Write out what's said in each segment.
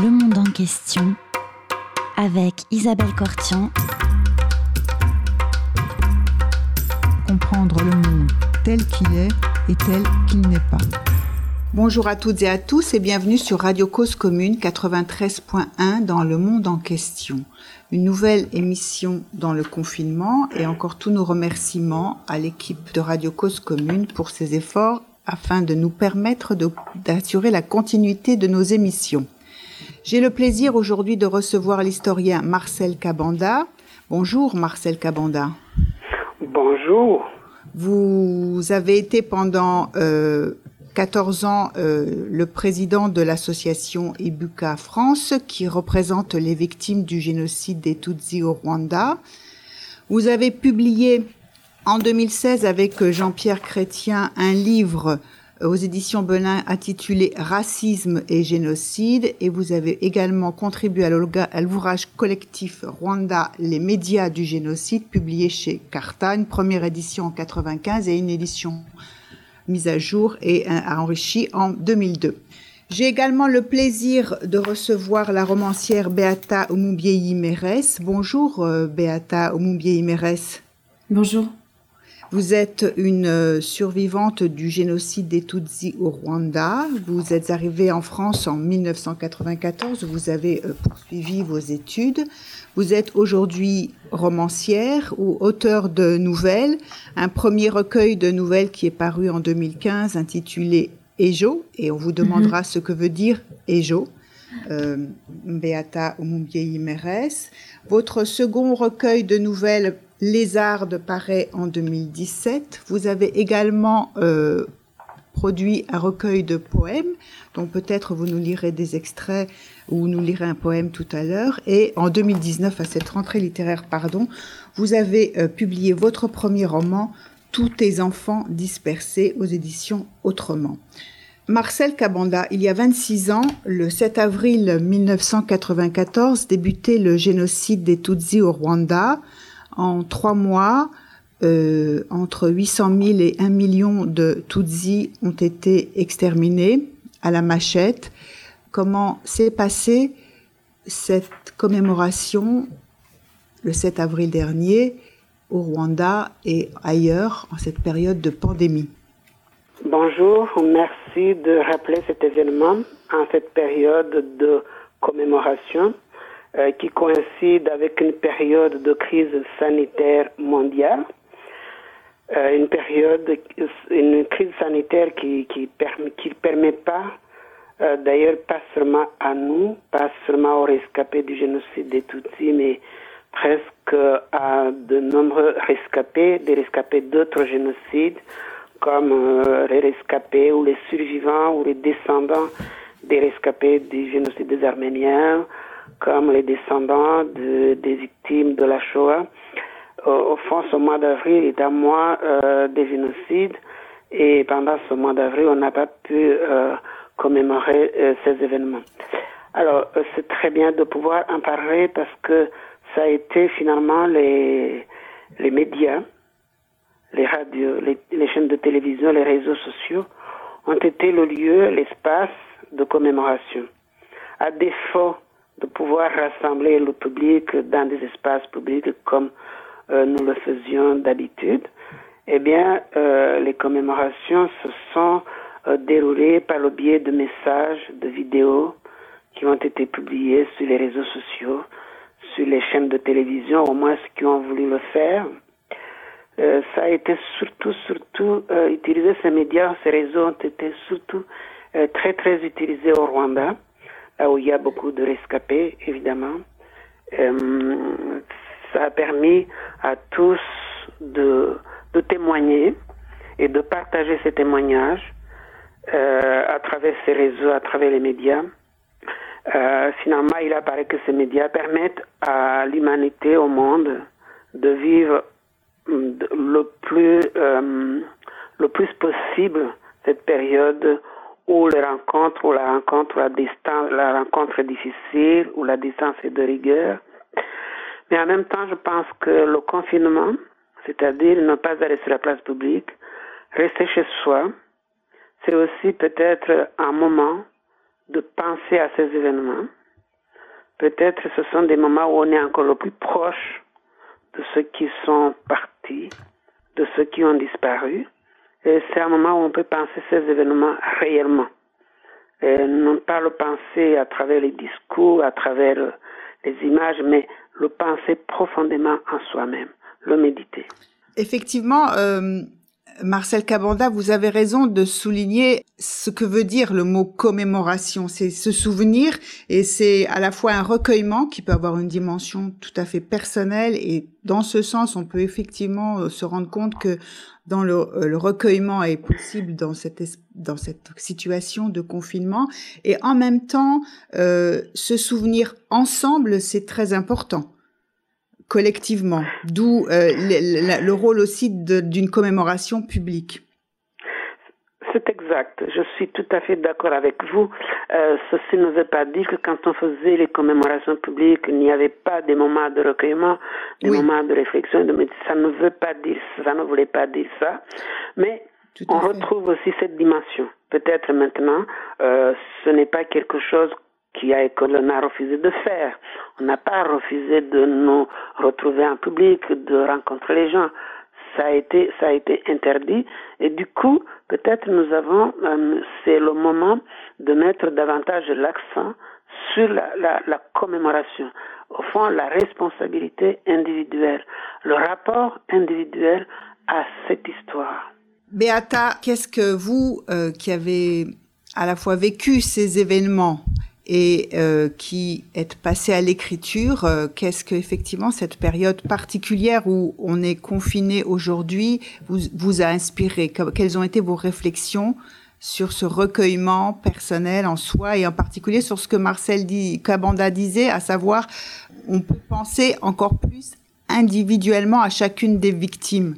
Le monde en question avec Isabelle Cortian. Comprendre le monde tel qu'il est et tel qu'il n'est pas. Bonjour à toutes et à tous et bienvenue sur Radio Cause Commune 93.1 dans le monde en question. Une nouvelle émission dans le confinement et encore tous nos remerciements à l'équipe de Radio Cause Commune pour ses efforts afin de nous permettre d'assurer la continuité de nos émissions. J'ai le plaisir aujourd'hui de recevoir l'historien Marcel Cabanda. Bonjour Marcel Cabanda. Bonjour. Vous avez été pendant euh, 14 ans euh, le président de l'association Ibuka France qui représente les victimes du génocide des Tutsis au Rwanda. Vous avez publié en 2016 avec Jean-Pierre Chrétien un livre aux éditions Belin intitulé Racisme et génocide et vous avez également contribué à l'ouvrage collectif Rwanda, les médias du génocide publié chez Carta, une première édition en 95 et une édition mise à jour et enrichie en 2002. J'ai également le plaisir de recevoir la romancière Beata Omubieyi Meres. Bonjour euh, Beata Omubieyi Meres. Bonjour. Vous êtes une euh, survivante du génocide des Tutsis au Rwanda. Vous êtes arrivée en France en 1994. Vous avez euh, poursuivi vos études. Vous êtes aujourd'hui romancière ou auteur de nouvelles. Un premier recueil de nouvelles qui est paru en 2015 intitulé Ejo. Et on vous demandera mhm. ce que veut dire Ejo. Euh, Beata Meres. Votre second recueil de nouvelles Lézarde paraît en 2017. Vous avez également euh, produit un recueil de poèmes, dont peut-être vous nous lirez des extraits ou nous lirez un poème tout à l'heure. Et en 2019, à cette rentrée littéraire, pardon, vous avez euh, publié votre premier roman, Tous tes enfants dispersés aux éditions Autrement. Marcel Cabanda, il y a 26 ans, le 7 avril 1994, débutait le génocide des Tutsis au Rwanda. En trois mois, euh, entre 800 000 et 1 million de Tutsis ont été exterminés à la machette. Comment s'est passée cette commémoration le 7 avril dernier au Rwanda et ailleurs en cette période de pandémie? Bonjour, merci de rappeler cet événement en cette période de commémoration. Euh, qui coïncide avec une période de crise sanitaire mondiale, euh, une période, une crise sanitaire qui qui permet qui permet pas euh, d'ailleurs pas seulement à nous, pas seulement aux rescapés du génocide des Tutsis, mais presque à de nombreux rescapés, des rescapés d'autres génocides, comme les rescapés ou les survivants ou les descendants des rescapés du génocide des Arméniens, comme les descendants de, des victimes de la Shoah. Au, fond, ce mois d'avril est un mois euh, des génocides et pendant ce mois d'avril, on n'a pas pu euh, commémorer euh, ces événements. Alors, euh, c'est très bien de pouvoir en parler parce que ça a été finalement les, les médias, les radios, les, les chaînes de télévision, les réseaux sociaux ont été le lieu, l'espace de commémoration. À défaut de pouvoir rassembler le public dans des espaces publics comme euh, nous le faisions d'habitude, eh bien, euh, les commémorations se sont euh, déroulées par le biais de messages, de vidéos qui ont été publiés sur les réseaux sociaux, sur les chaînes de télévision, au moins ceux qui ont voulu le faire. Ça a été surtout, surtout utilisé, ces médias, ces réseaux ont été surtout très, très utilisés au Rwanda où il y a beaucoup de rescapés, évidemment. Euh, ça a permis à tous de, de témoigner et de partager ces témoignages euh, à travers ces réseaux, à travers les médias. Euh, finalement, il apparaît que ces médias permettent à l'humanité, au monde, de vivre le plus, euh, le plus possible cette période ou les rencontres, ou la rencontre, la distance, la rencontre est difficile, ou la distance est de rigueur. Mais en même temps, je pense que le confinement, c'est-à-dire ne pas aller sur la place publique, rester chez soi, c'est aussi peut-être un moment de penser à ces événements, peut-être ce sont des moments où on est encore le plus proche de ceux qui sont partis, de ceux qui ont disparu. C'est un moment où on peut penser ces événements réellement. Non pas le penser à travers les discours, à travers les images, mais le penser profondément en soi-même, le méditer. Effectivement, euh, Marcel Cabanda, vous avez raison de souligner ce que veut dire le mot commémoration. C'est ce souvenir et c'est à la fois un recueillement qui peut avoir une dimension tout à fait personnelle et dans ce sens, on peut effectivement euh, se rendre compte que dans le, euh, le recueillement est possible dans cette dans cette situation de confinement et en même temps, euh, se souvenir ensemble, c'est très important collectivement, d'où euh, le, le, rôle aussi d'une commémoration publique. C'est exact. Je suis tout à fait d'accord avec vous. Euh, ceci ne veut pas dire que quand on faisait les commémorations publiques, il n'y avait pas des moments de recueillement, des oui. moments de réflexion. De... Ça ne veut pas dire, ça ne voulait pas dire ça. Mais on fait. retrouve aussi cette dimension. Peut-être maintenant, euh, ce n'est pas quelque chose qui a, que l'on a refusé de faire. On n'a pas refusé de nous retrouver en public, de rencontrer les gens. Ça a été, ça a été interdit. Et du coup, peut-être nous avons, euh, c'est le moment de mettre davantage l'accent sur la, la, la commémoration. Au fond, la responsabilité individuelle, le rapport individuel à cette histoire. Beata, qu'est-ce que vous, euh, qui avez à la fois vécu ces événements et euh, qui êtes passé à l'écriture, euh, qu'est-ce que effectivement cette période particulière où on est confiné aujourd'hui vous, vous a inspiré? Quelles ont été vos réflexions sur ce recueillement personnel en soi et en particulier sur ce que Marcel dit, Cabanda disait, à savoir on peut penser encore plus individuellement à chacune des victimes?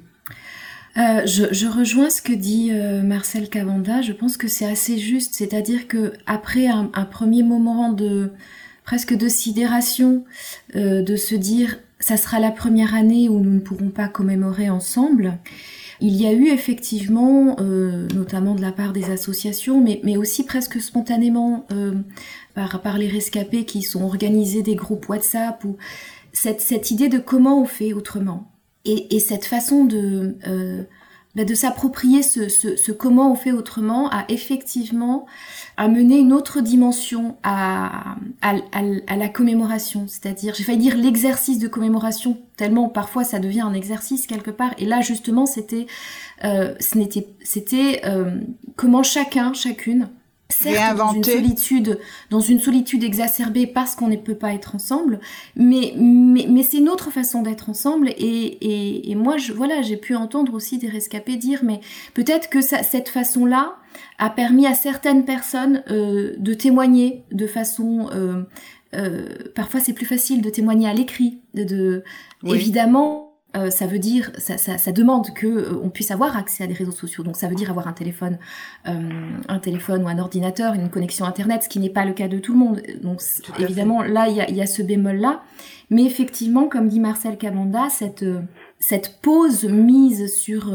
Euh, je, rejoins ce que dit euh, Marcel Cavanda. Je pense que c'est assez juste, c'est-à-dire que après un, un, premier moment de presque de sidération, euh, de se dire ça sera la première année où nous ne pourrons pas commémorer ensemble. Il y a eu effectivement, notamment de la part des associations, mais, mais aussi presque spontanément par, par les rescapés qui sont organisés des groupes WhatsApp ou cette, cette idée de comment on fait autrement et, et, cette façon de, euh, bah, s'approprier ce, comment on fait autrement a effectivement amené une autre dimension à, la commémoration. C'est-à-dire, j'ai failli dire l'exercice de commémoration, tellement parfois ça devient un exercice quelque part. Et là, justement, c'était, euh, euh, comment chacun, chacune, certes dans une solitude, dans une solitude exacerbée parce qu'on ne peut pas être ensemble, mais mais, mais c'est une autre façon d'être ensemble et, et, et, moi je voilà j'ai pu entendre aussi des rescapés dire mais peut-être que ça, cette façon là a permis à certaines personnes euh, de témoigner de façon euh, euh, parfois c'est plus facile de témoigner à l'écrit de, de oui. évidemment euh, ça veut dire, ça, ça, ça demande que euh, on puisse avoir accès à des réseaux sociaux. Donc ça veut dire avoir un téléphone, euh, un téléphone ou un ordinateur, une connexion internet, ce qui n'est pas le cas de tout le monde. Donc évidemment là il y a, y a, ce bémol là, mais effectivement comme dit Marcel Camanda, cette cette pause mise sur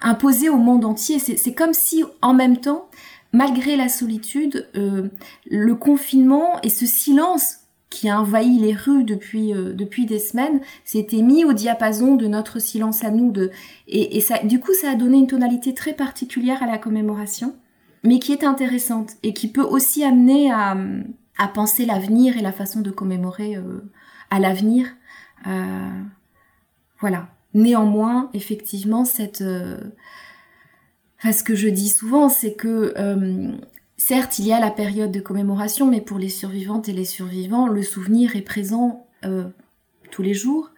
imposée au monde entier, c'est comme si en même temps, malgré la solitude, le confinement et ce silence qui a envahi les rues depuis euh, depuis des semaines s'était mis au diapason de notre silence à nous de et, et ça du coup ça a donné une tonalité très particulière à la commémoration mais qui est intéressante et qui peut aussi amener à, à penser l'avenir et la façon de commémorer euh, à l'avenir. Euh, voilà. Néanmoins effectivement ce que je dis souvent c'est que Certes, il y a la période de commémoration, mais pour les survivantes et les survivants, le souvenir est présent euh, tous les jours.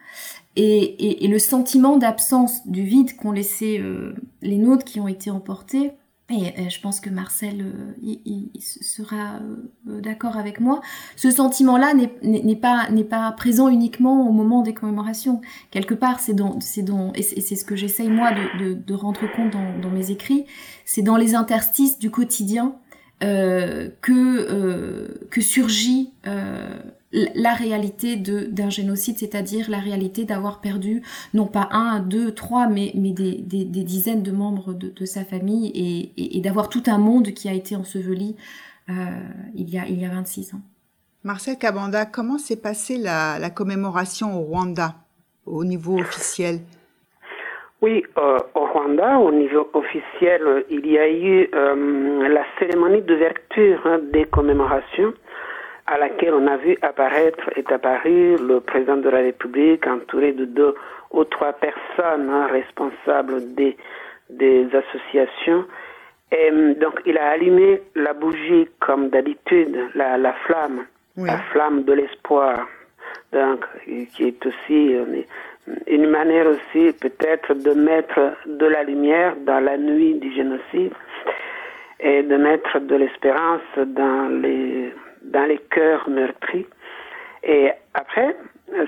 Et, le sentiment d'absence, du vide qu'ont laissé euh, les nôtres qui ont été emportés, et, je pense que Marcel euh, sera d'accord avec moi, ce sentiment-là n'est pas, présent uniquement au moment des commémorations. Quelque part, c'est dans, dans, et c'est ce que j'essaye moi de, rendre compte dans mes écrits, c'est dans les interstices du quotidien euh, que euh, que surgit euh, la réalité d'un génocide, c'est-à-dire la réalité d'avoir perdu non pas un, deux, trois, mais mais des, des, dizaines de membres de, de sa famille et, et, d'avoir tout un monde qui a été enseveli il y a il y a 26 ans. Marcel Kabanda, comment s'est passée la, la, commémoration au Rwanda au niveau officiel? Oui, euh, au Rwanda, au niveau officiel, il y a eu euh, la cérémonie d'ouverture hein, des commémorations à laquelle on a vu apparaître, est apparu le président de la République entouré de deux ou trois personnes hein, responsables des, des associations. Et donc il a allumé la bougie comme d'habitude, la, la flamme, la flamme de l'espoir, donc qui est aussi une, manière aussi peut-être de mettre de la lumière dans la nuit du génocide et de mettre de l'espérance dans les dans les cœurs meurtris. Et après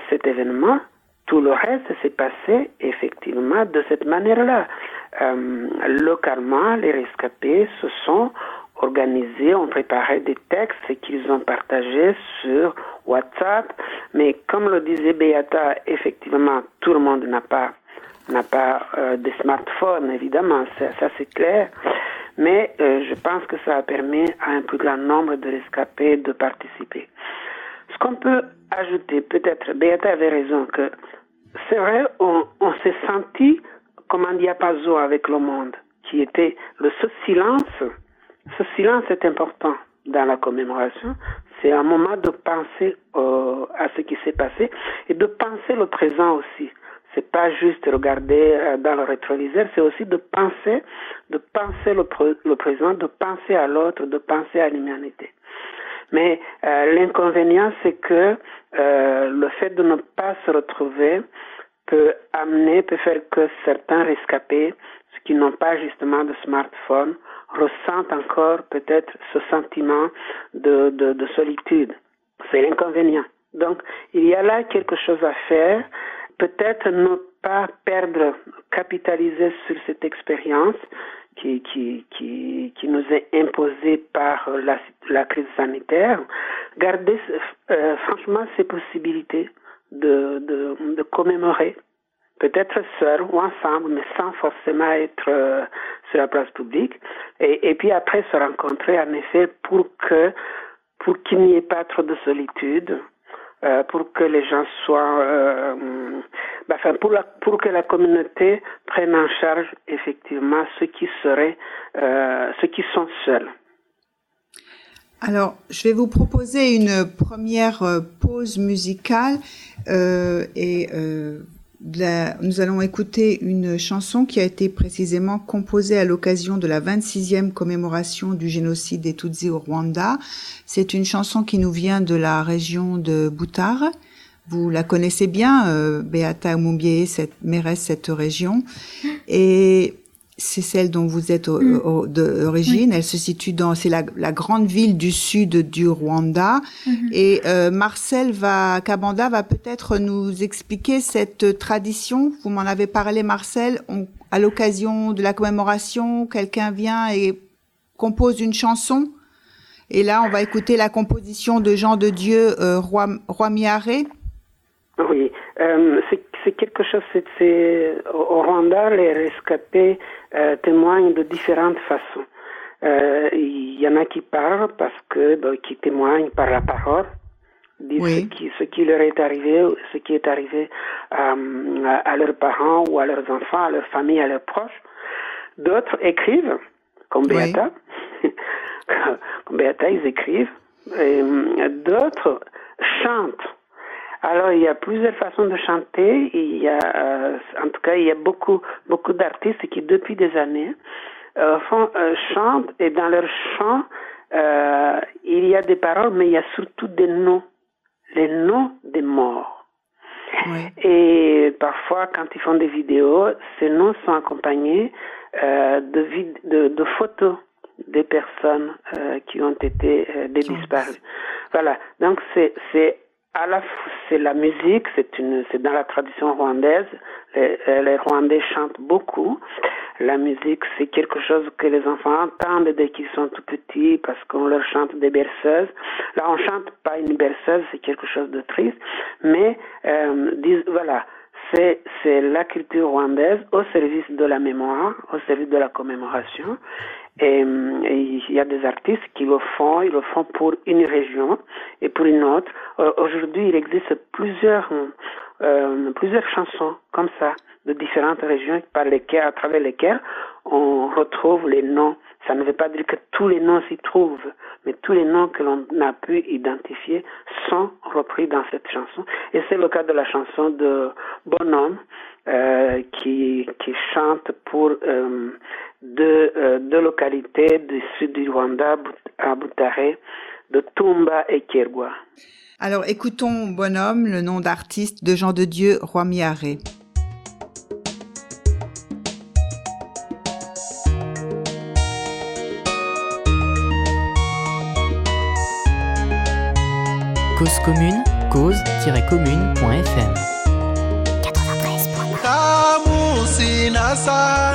cet événement, tout le reste s'est passé effectivement de cette manière-là. Euh, localement, les rescapés se sont organisés, ont préparé des textes qu'ils ont partagés sur WhatsApp. Mais comme le disait Beata, effectivement, tout le monde n'a pas n'a pas euh, de smartphone, évidemment, ça, ça c'est clair. Mais euh, je pense que ça a permis à un plus grand nombre de rescapés de participer. Ce qu'on peut ajouter, peut-être, Beata avait raison, que c'est vrai, on, on s'est senti comme un diapason avec le monde, qui était le ce silence. Ce silence est important dans la commémoration. C'est un moment de penser euh, à ce qui s'est passé et de penser le présent aussi. C'est pas juste regarder euh, dans le rétroviseur, c'est aussi de penser, de penser le, le présent, de penser à l'autre, de penser à l'humanité. Mais euh, l'inconvénient, c'est que euh, le fait de ne pas se retrouver peut amener, peut faire que certains rescapés, ceux qui n'ont pas justement de smartphone, ressentent encore peut-être ce sentiment de, de, de solitude. C'est l'inconvénient. Donc, il y a là quelque chose à faire. Peut-être ne pas perdre, capitaliser sur cette expérience qui, qui, qui, qui nous est imposée par la, la crise sanitaire. Garder euh, franchement ces possibilités de, de, commémorer, peut-être seul ou ensemble, mais sans forcément être euh, sur la place publique, et, et puis après se rencontrer en effet pour que pour qu'il n'y ait pas trop de solitude, euh, pour que les gens soient, euh, bah, enfin, pour, la, pour que la communauté prenne en charge effectivement ceux qui seraient, ceux qui sont seuls. Alors, je vais vous proposer une première euh, pause musicale euh, et euh, nous allons écouter une chanson qui a été précisément composée à l'occasion de la 26e commémoration du génocide des Tutsis au Rwanda. C'est une chanson qui nous vient de la région de Boutare. Vous la connaissez bien, euh, Beata Mumbié, cette mairesse cette région. Et c'est celle dont vous êtes mm. d'origine. Elle se situe dans, c'est la, la, grande ville du sud du Rwanda. Mm-hmm. Et euh, Marcel va, Kabanda va peut-être nous expliquer cette tradition. Vous m'en avez parlé, Marcel. On, à l'occasion de la commémoration, quelqu'un vient et compose une chanson. Et là, on va écouter la composition de Jean de Dieu, euh, Roi, Roi Miaré. Oui, euh, c'est quelque chose, c'est au Rwanda, les rescapés euh, témoignent de différentes façons. Euh, il y en a qui parlent parce que, bah, qui témoignent par la parole, disent oui. ce, qui, ce qui leur est arrivé, ce qui est arrivé euh, à, à, leurs parents ou à leurs enfants, à leur famille, à leurs proches. D'autres écrivent, comme Beata, oui. comme Beata, ils écrivent. D'autres chantent alors il y a plusieurs façons de chanter. Il y a, euh, en tout cas, il y a beaucoup beaucoup d'artistes qui depuis des années euh, font euh, chantent et dans leur chant il y a des paroles, mais il y a surtout des noms, les noms des morts. Oui. Et parfois, quand ils font des vidéos, ces noms sont accompagnés de, vid de, de photos des personnes euh, qui ont été euh, des disparues. Voilà. Donc c'est à la c'est la musique, c'est dans la tradition rwandaise. Les, les, Rwandais chantent beaucoup. La musique, c'est quelque chose que les enfants entendent dès qu'ils sont tout petits parce qu'on leur chante des berceuses. Là, on chante pas une berceuse, c'est quelque chose de triste, mais euh, dis, voilà. C'est, c'est la culture rwandaise au service de la mémoire, au service de la commémoration. Et, il y a des artistes qui le font, ils le font pour une région et pour une autre. Aujourd'hui, il existe plusieurs, euh, plusieurs chansons comme ça de différentes régions par lesquelles, à travers lesquelles on retrouve les noms. Ça ne veut pas dire que tous les noms s'y trouvent, mais tous les noms que l'on a pu identifier sont repris dans cette chanson. Et c'est le cas de la chanson de Bonhomme euh, qui, qui chante pour euh, deux, euh, deux localités du sud du Rwanda, à Butare, de Tumba et Kiergwa. Alors écoutons Bonhomme, le nom d'artiste de Jean de Dieu Roy-Miaré. Cause commune, cause-commune.fm munsi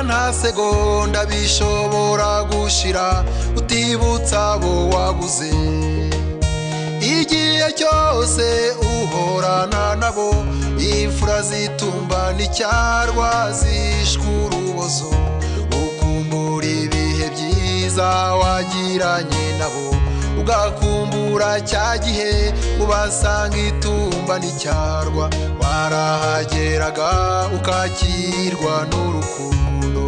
nta segonda bishobora gushira utibutsa abo wabuze igihe cyose uhorana nabo imfura zitumba n'icyarwa zishwe ukumbura ibihe byiza wagiranye nabo. Ugakumbura cya gihe ubasanga itumba n'icyarwa warahageraga ukakirwa n'urukundo.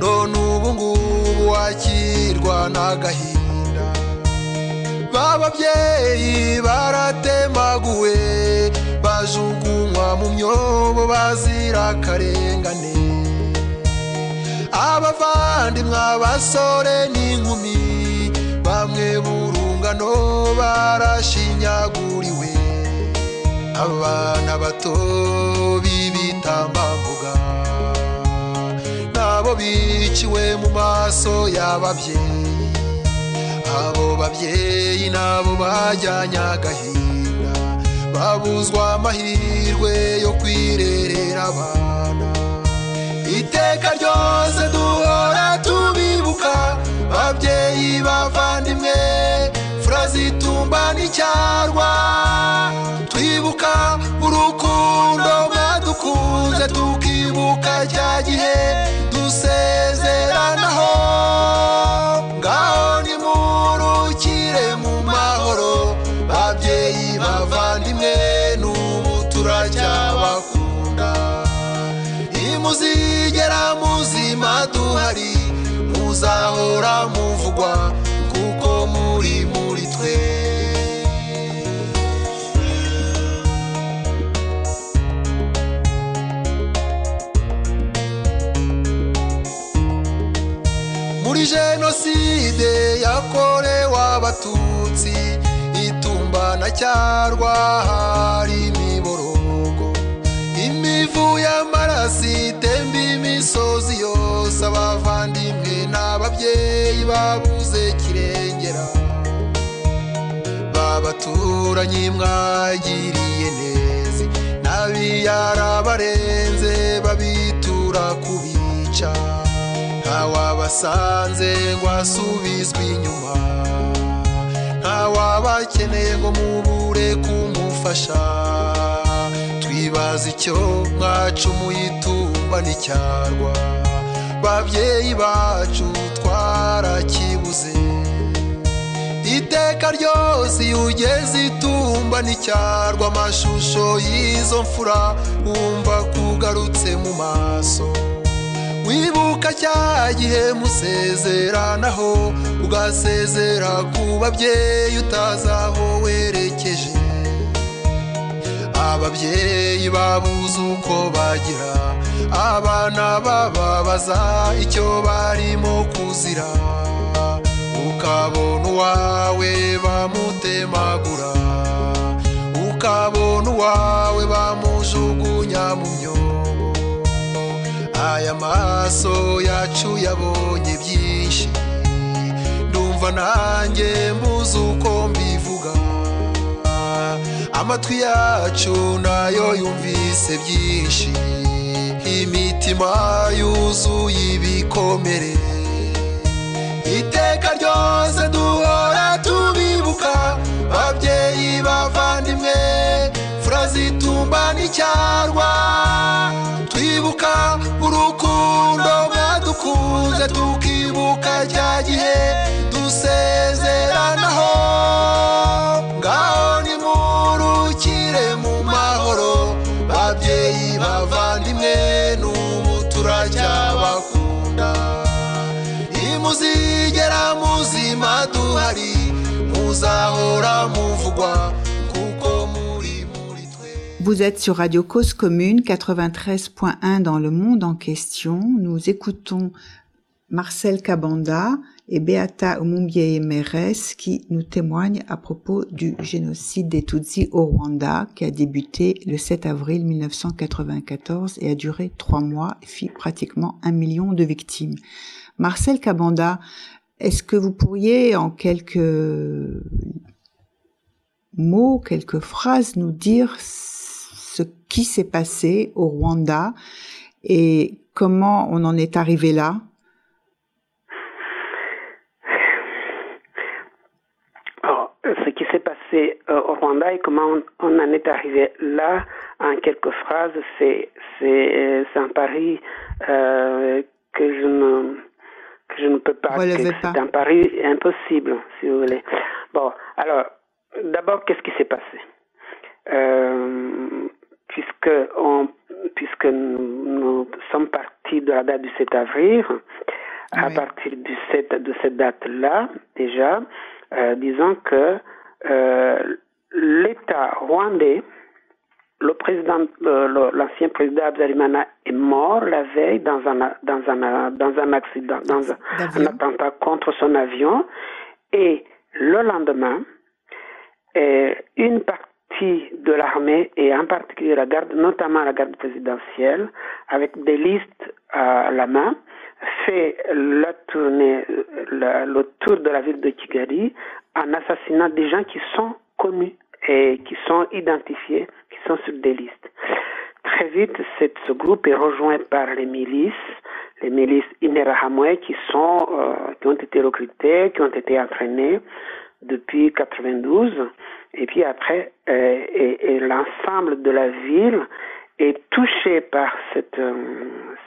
None ubu ngubu wakirwa n'agahinda. B'ababyeyi baratemaguwe bajugunywa mu myobo bazira akarengane. Abavandimwe abasore n'inkumi bamwe burungano barashinyaguriwe. Abana bato b'ibitambambuga nabo biciwe mu maso y'ababyeyi. Abo babyeyi nabo bajyanye agahinda. Babuzwa amahirwe yo kwirerera abana. Iteka ryose duhora tubibuka. Babyeyi bavandimwe. Fura zitumba n'icyarwa. Twibuka urukundo mwadukunze tukibuka cya gihe dusezeranaho. Ngaho nimurukire mu mahoro babyeyi bavandimwe n'ubu turacyabakunda nimuzigera muzima duhari muzahora muvugwa jenoside yakorewe abatutsi itumba na cyarwa hari imiborogo. Imivu y'amaraso itemba imisozi yose abavandimwe n'ababyeyi babuze kirengera. Babaturanyi mwagiriye neza n'abiyarabarenze babitura kubica. Ntawabasanze ngo asubizwe inyuma. Ntawabakeneye ngo mubure kumufasha. Twibaza icyo mwacumuye itumba n'icyarwa. Babyeyi bacu twarakibuze. Iteka ryose iyo ugeze itumba n'icyarwa amashusho y'izo mfura wumva kugarutse mu maso. Wibuka cya gihe musezeranaho ugasezera ku babyeyi utazi aho werekeje. Ababyeyi babuze uko bagira abana bababaza icyo barimo kuzira. Ukabona uwawe bamutemagura ukabona uwawe bamujugunya mu myobo. Aya maso yacu yabonye byinshi. Ndumva nanjye mbuze uko mbivuga. Amatwi yacu na yo yumvise byinshi. Imitima yuzuye ibikomere. Iteka ryose duhora tubibuka. Babyeyi bavandimwe fura zitumba n'icyarwa twibuka urukundo mwadukunze tukibuka cya gihe dusezeranaho. Ngaho nimurukire mu mahoro babyeyi bavandimwe n'ubu turacyabakunda imuzigera muzima duhari muzahora muvugwa Vous êtes sur Radio Cause Commune 93.1 dans le monde en question. Nous écoutons Marcel Kabanda et Beata Omumbie Meres qui nous témoignent à propos du génocide des Tutsis au Rwanda qui a débuté le 7 avril 1994 et a duré trois mois et fit pratiquement un million de victimes. Marcel Kabanda, est-ce que vous pourriez en quelques mots, quelques phrases nous dire ce qui s'est passé au Rwanda et comment on en est arrivé là? Alors, ce qui s'est passé euh, au Rwanda et comment on, en est arrivé là, en quelques phrases, c'est un pari euh, que je ne que je ne peux pas. C'est un pari impossible, si vous voulez. Bon, alors d'abord, qu'est-ce qui s'est passé? Euh, Puisque on puisque nous, nous sommes partis de la date du 7 avril, à Oui. partir du 7, de cette date-là, déjà, euh, disons que euh, l'État rwandais, le président, euh, l'ancien président Habyarimana est mort la veille dans un, dans un, dans un accident, dans un, attentat contre son avion. Et le lendemain, une partie de l'armée et en particulier la garde, notamment la garde présidentielle, avec des listes à la main, fait le tour de la ville de Kigali en assassinant des gens qui sont connus et qui sont identifiés, qui sont sur des listes. Très vite, ce groupe est rejoint par les milices, les milices Interahamwe qui sont, euh, qui ont été recrutées, qui ont été entraînées depuis 92. Et puis après, euh, l'ensemble de la ville est touché par cette, euh,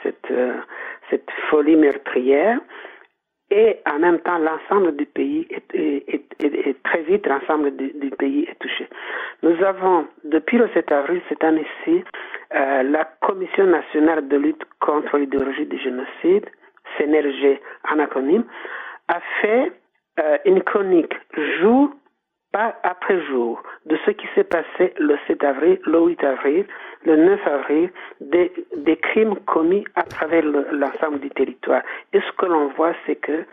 cette, euh, cette folie meurtrière. Et en même temps, l'ensemble du pays est, très vite, l'ensemble du, pays est touché. Nous avons, depuis le 7 avril cette année-ci, la Commission nationale de lutte contre l'idéologie du génocide, CNRG en acronyme, a fait une chronique jour pas après jour de ce qui s'est passé le 7 avril, le 8 avril, le 9 avril, des, des crimes commis à travers le- l'ensemble du territoire. Et ce que l'on voit, c'est que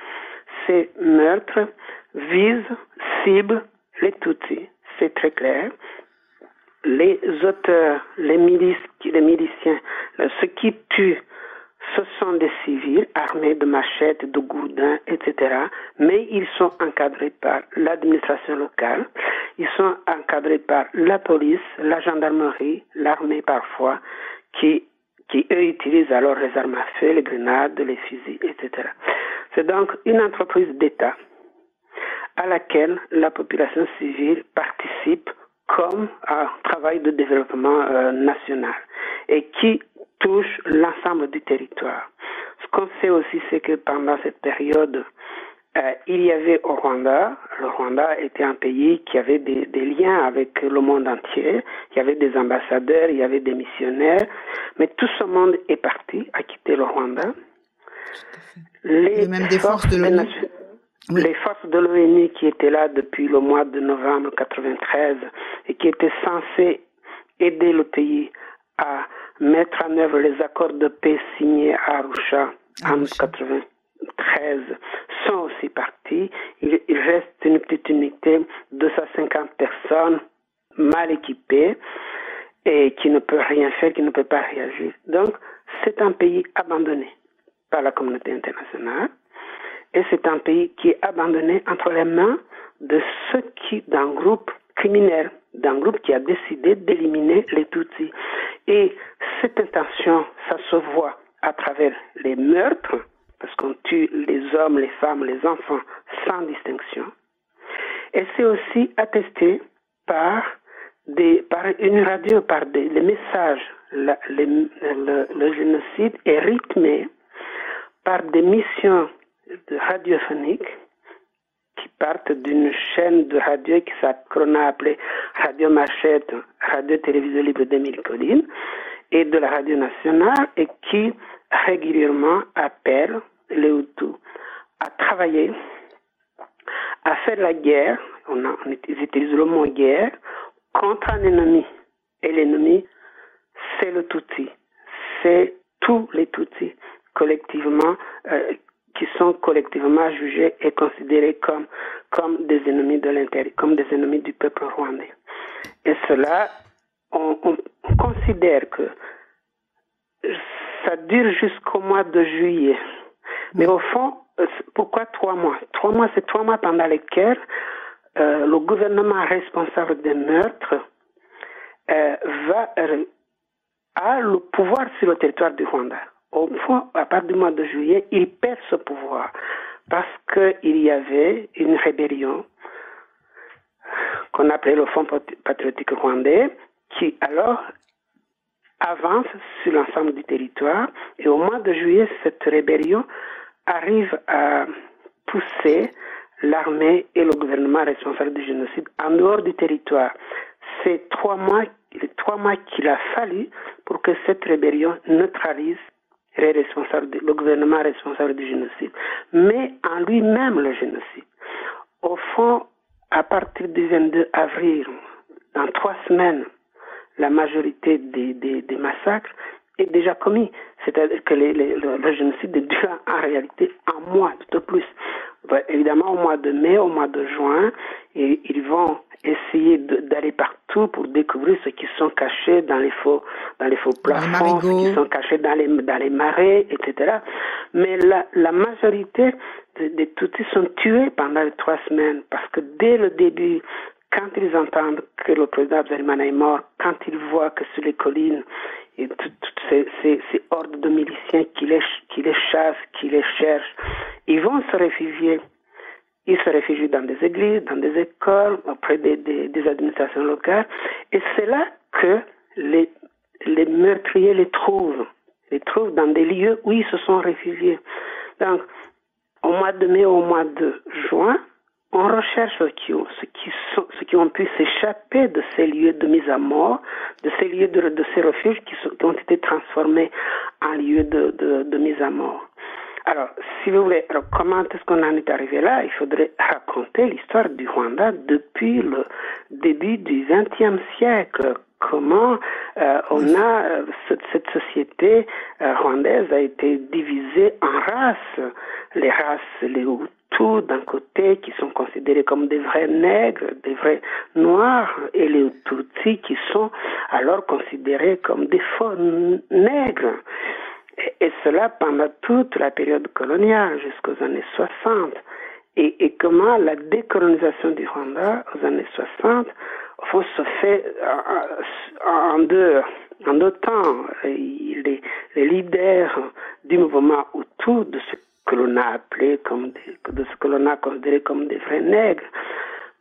ces meurtres visent, ciblent les Tutsis. C'est très clair. Les auteurs, les les miliciens, euh, ceux qui tuent, ce sont des civils armés de machettes, de gourdins, etc. Mais ils sont encadrés par l'administration locale, ils sont encadrés par la police, la gendarmerie, l'armée parfois, qui, eux utilisent alors les armes à feu, les grenades, les fusils, etc. C'est donc une entreprise d'État à laquelle la population civile participe comme un travail de développement euh, national et qui touche l'ensemble du territoire. Ce qu'on sait aussi, c'est que pendant cette période, euh, il y avait au Rwanda, le Rwanda était un pays qui avait des, des liens avec le monde entier, il y avait des ambassadeurs, il y avait des missionnaires, mais tout ce monde est parti, a quitté le Rwanda. Les Et même des forces de l'ONU. Oui. les forces de l'ONU qui étaient là depuis le mois de novembre 93 et qui étaient censées aider le pays à mettre en œuvre les accords de paix signés à Arusha en Arusha. 93 sont aussi partis. Il, il reste une petite unité de 250 personnes mal équipées et qui ne peut rien faire, qui ne peut pas réagir. Donc, c'est un pays abandonné par la communauté internationale et c'est un pays qui est abandonné entre les mains de ceux qui, d'un groupe criminel, d'un groupe qui a décidé d'éliminer les Tutsis. Et cette intention, ça se voit à travers les meurtres, parce qu'on tue les hommes, les femmes, les enfants sans distinction. Et c'est aussi attesté par, des, par une radio, par des, les messages. La- le, le génocide est rythmé par des missions radiophoniques qui partent d'une chaîne de radio qui qu'on a appelée Radio Machette, Radio Télévisée Libre d'Émile Collines, et de la radio nationale, et qui régulièrement appelle les Hutus à travailler, à faire la guerre on, a, utilise le mot guerre contre un ennemi. Et l'ennemi, c'est le Tutsi. C'est tous les Tutsis collectivement, euh, qui sont collectivement jugés et considérés comme, comme des ennemis de l'intérieur, comme des ennemis du peuple rwandais. Et cela, on, on, on considère que ça dure jusqu'au mois de juillet. Mais au fond, pourquoi trois mois? Trois mois, c'est trois mois pendant lesquels euh, le gouvernement responsable des meurtres euh, va, euh, a le pouvoir sur le territoire du Rwanda. Au fond, à partir du mois de juillet, il perd ce pouvoir parce qu'il y avait une rébellion qu'on appelait le Front patriotique rwandais qui alors avance sur l'ensemble du territoire et au mois de juillet, cette rébellion arrive à pousser l'armée et le gouvernement responsable du génocide en dehors du territoire. C'est trois mois, trois mois qu'il a fallu pour que cette rébellion neutralise le gouvernement responsable du génocide, mais en lui-même le génocide. Au fond, à partir du 22 avril, dans trois semaines, la majorité des, massacres est déjà commis. C'est-à-dire que les- le, génocide est en réalité un mois, tout au plus. Ouais, évidemment, au mois de mai, au mois de juin, et ils vont essayer d'aller partout pour découvrir ceux qui sont cachés dans les faux, dans les faux plafonds, ceux qui sont cachés dans les, dans les marais, etc. Mais la, la majorité des de Tutsis sont tués pendant les trois semaines parce que dès le début, quand ils entendent que le président Abdelmané est mort, quand ils voient que sur les collines, toutes ces, hordes de miliciens qui les, chassent, qui les cherchent, ils vont se réfugier. Ils se réfugient dans des églises, dans des écoles, auprès des administrations locales. Et c'est là que les, les meurtriers les trouvent. Les trouvent dans des lieux où ils se sont réfugiés. Donc, au mois de mai, au mois de juin, on recherche ceux qui ont, ceux qui ont pu s'échapper de ces lieux de mise à mort, de ces lieux de, de ces refuges qui, ont été transformés en lieux de, mise à mort. Alors, si vous voulez, comment est-ce qu'on en est arrivé là? Il faudrait raconter l'histoire du Rwanda depuis le début du XXe siècle. Comment euh, on a euh, cette, cette société euh, rwandaise a été divisée en races, les races, les Hutus d'un côté qui sont considérés comme des vrais nègres, des vrais noirs, et les Tutsis qui sont alors considérés comme des faux nègres. Et, cela pendant toute la période coloniale jusqu'aux années 60. Et, comment la décolonisation du Rwanda aux années 60 au fond, se fait en, en deux, en deux temps. Les, les leaders du mouvement Hutu, de ce que l'on a appelé comme des, de ce que l'on a considéré comme des vrais nègres,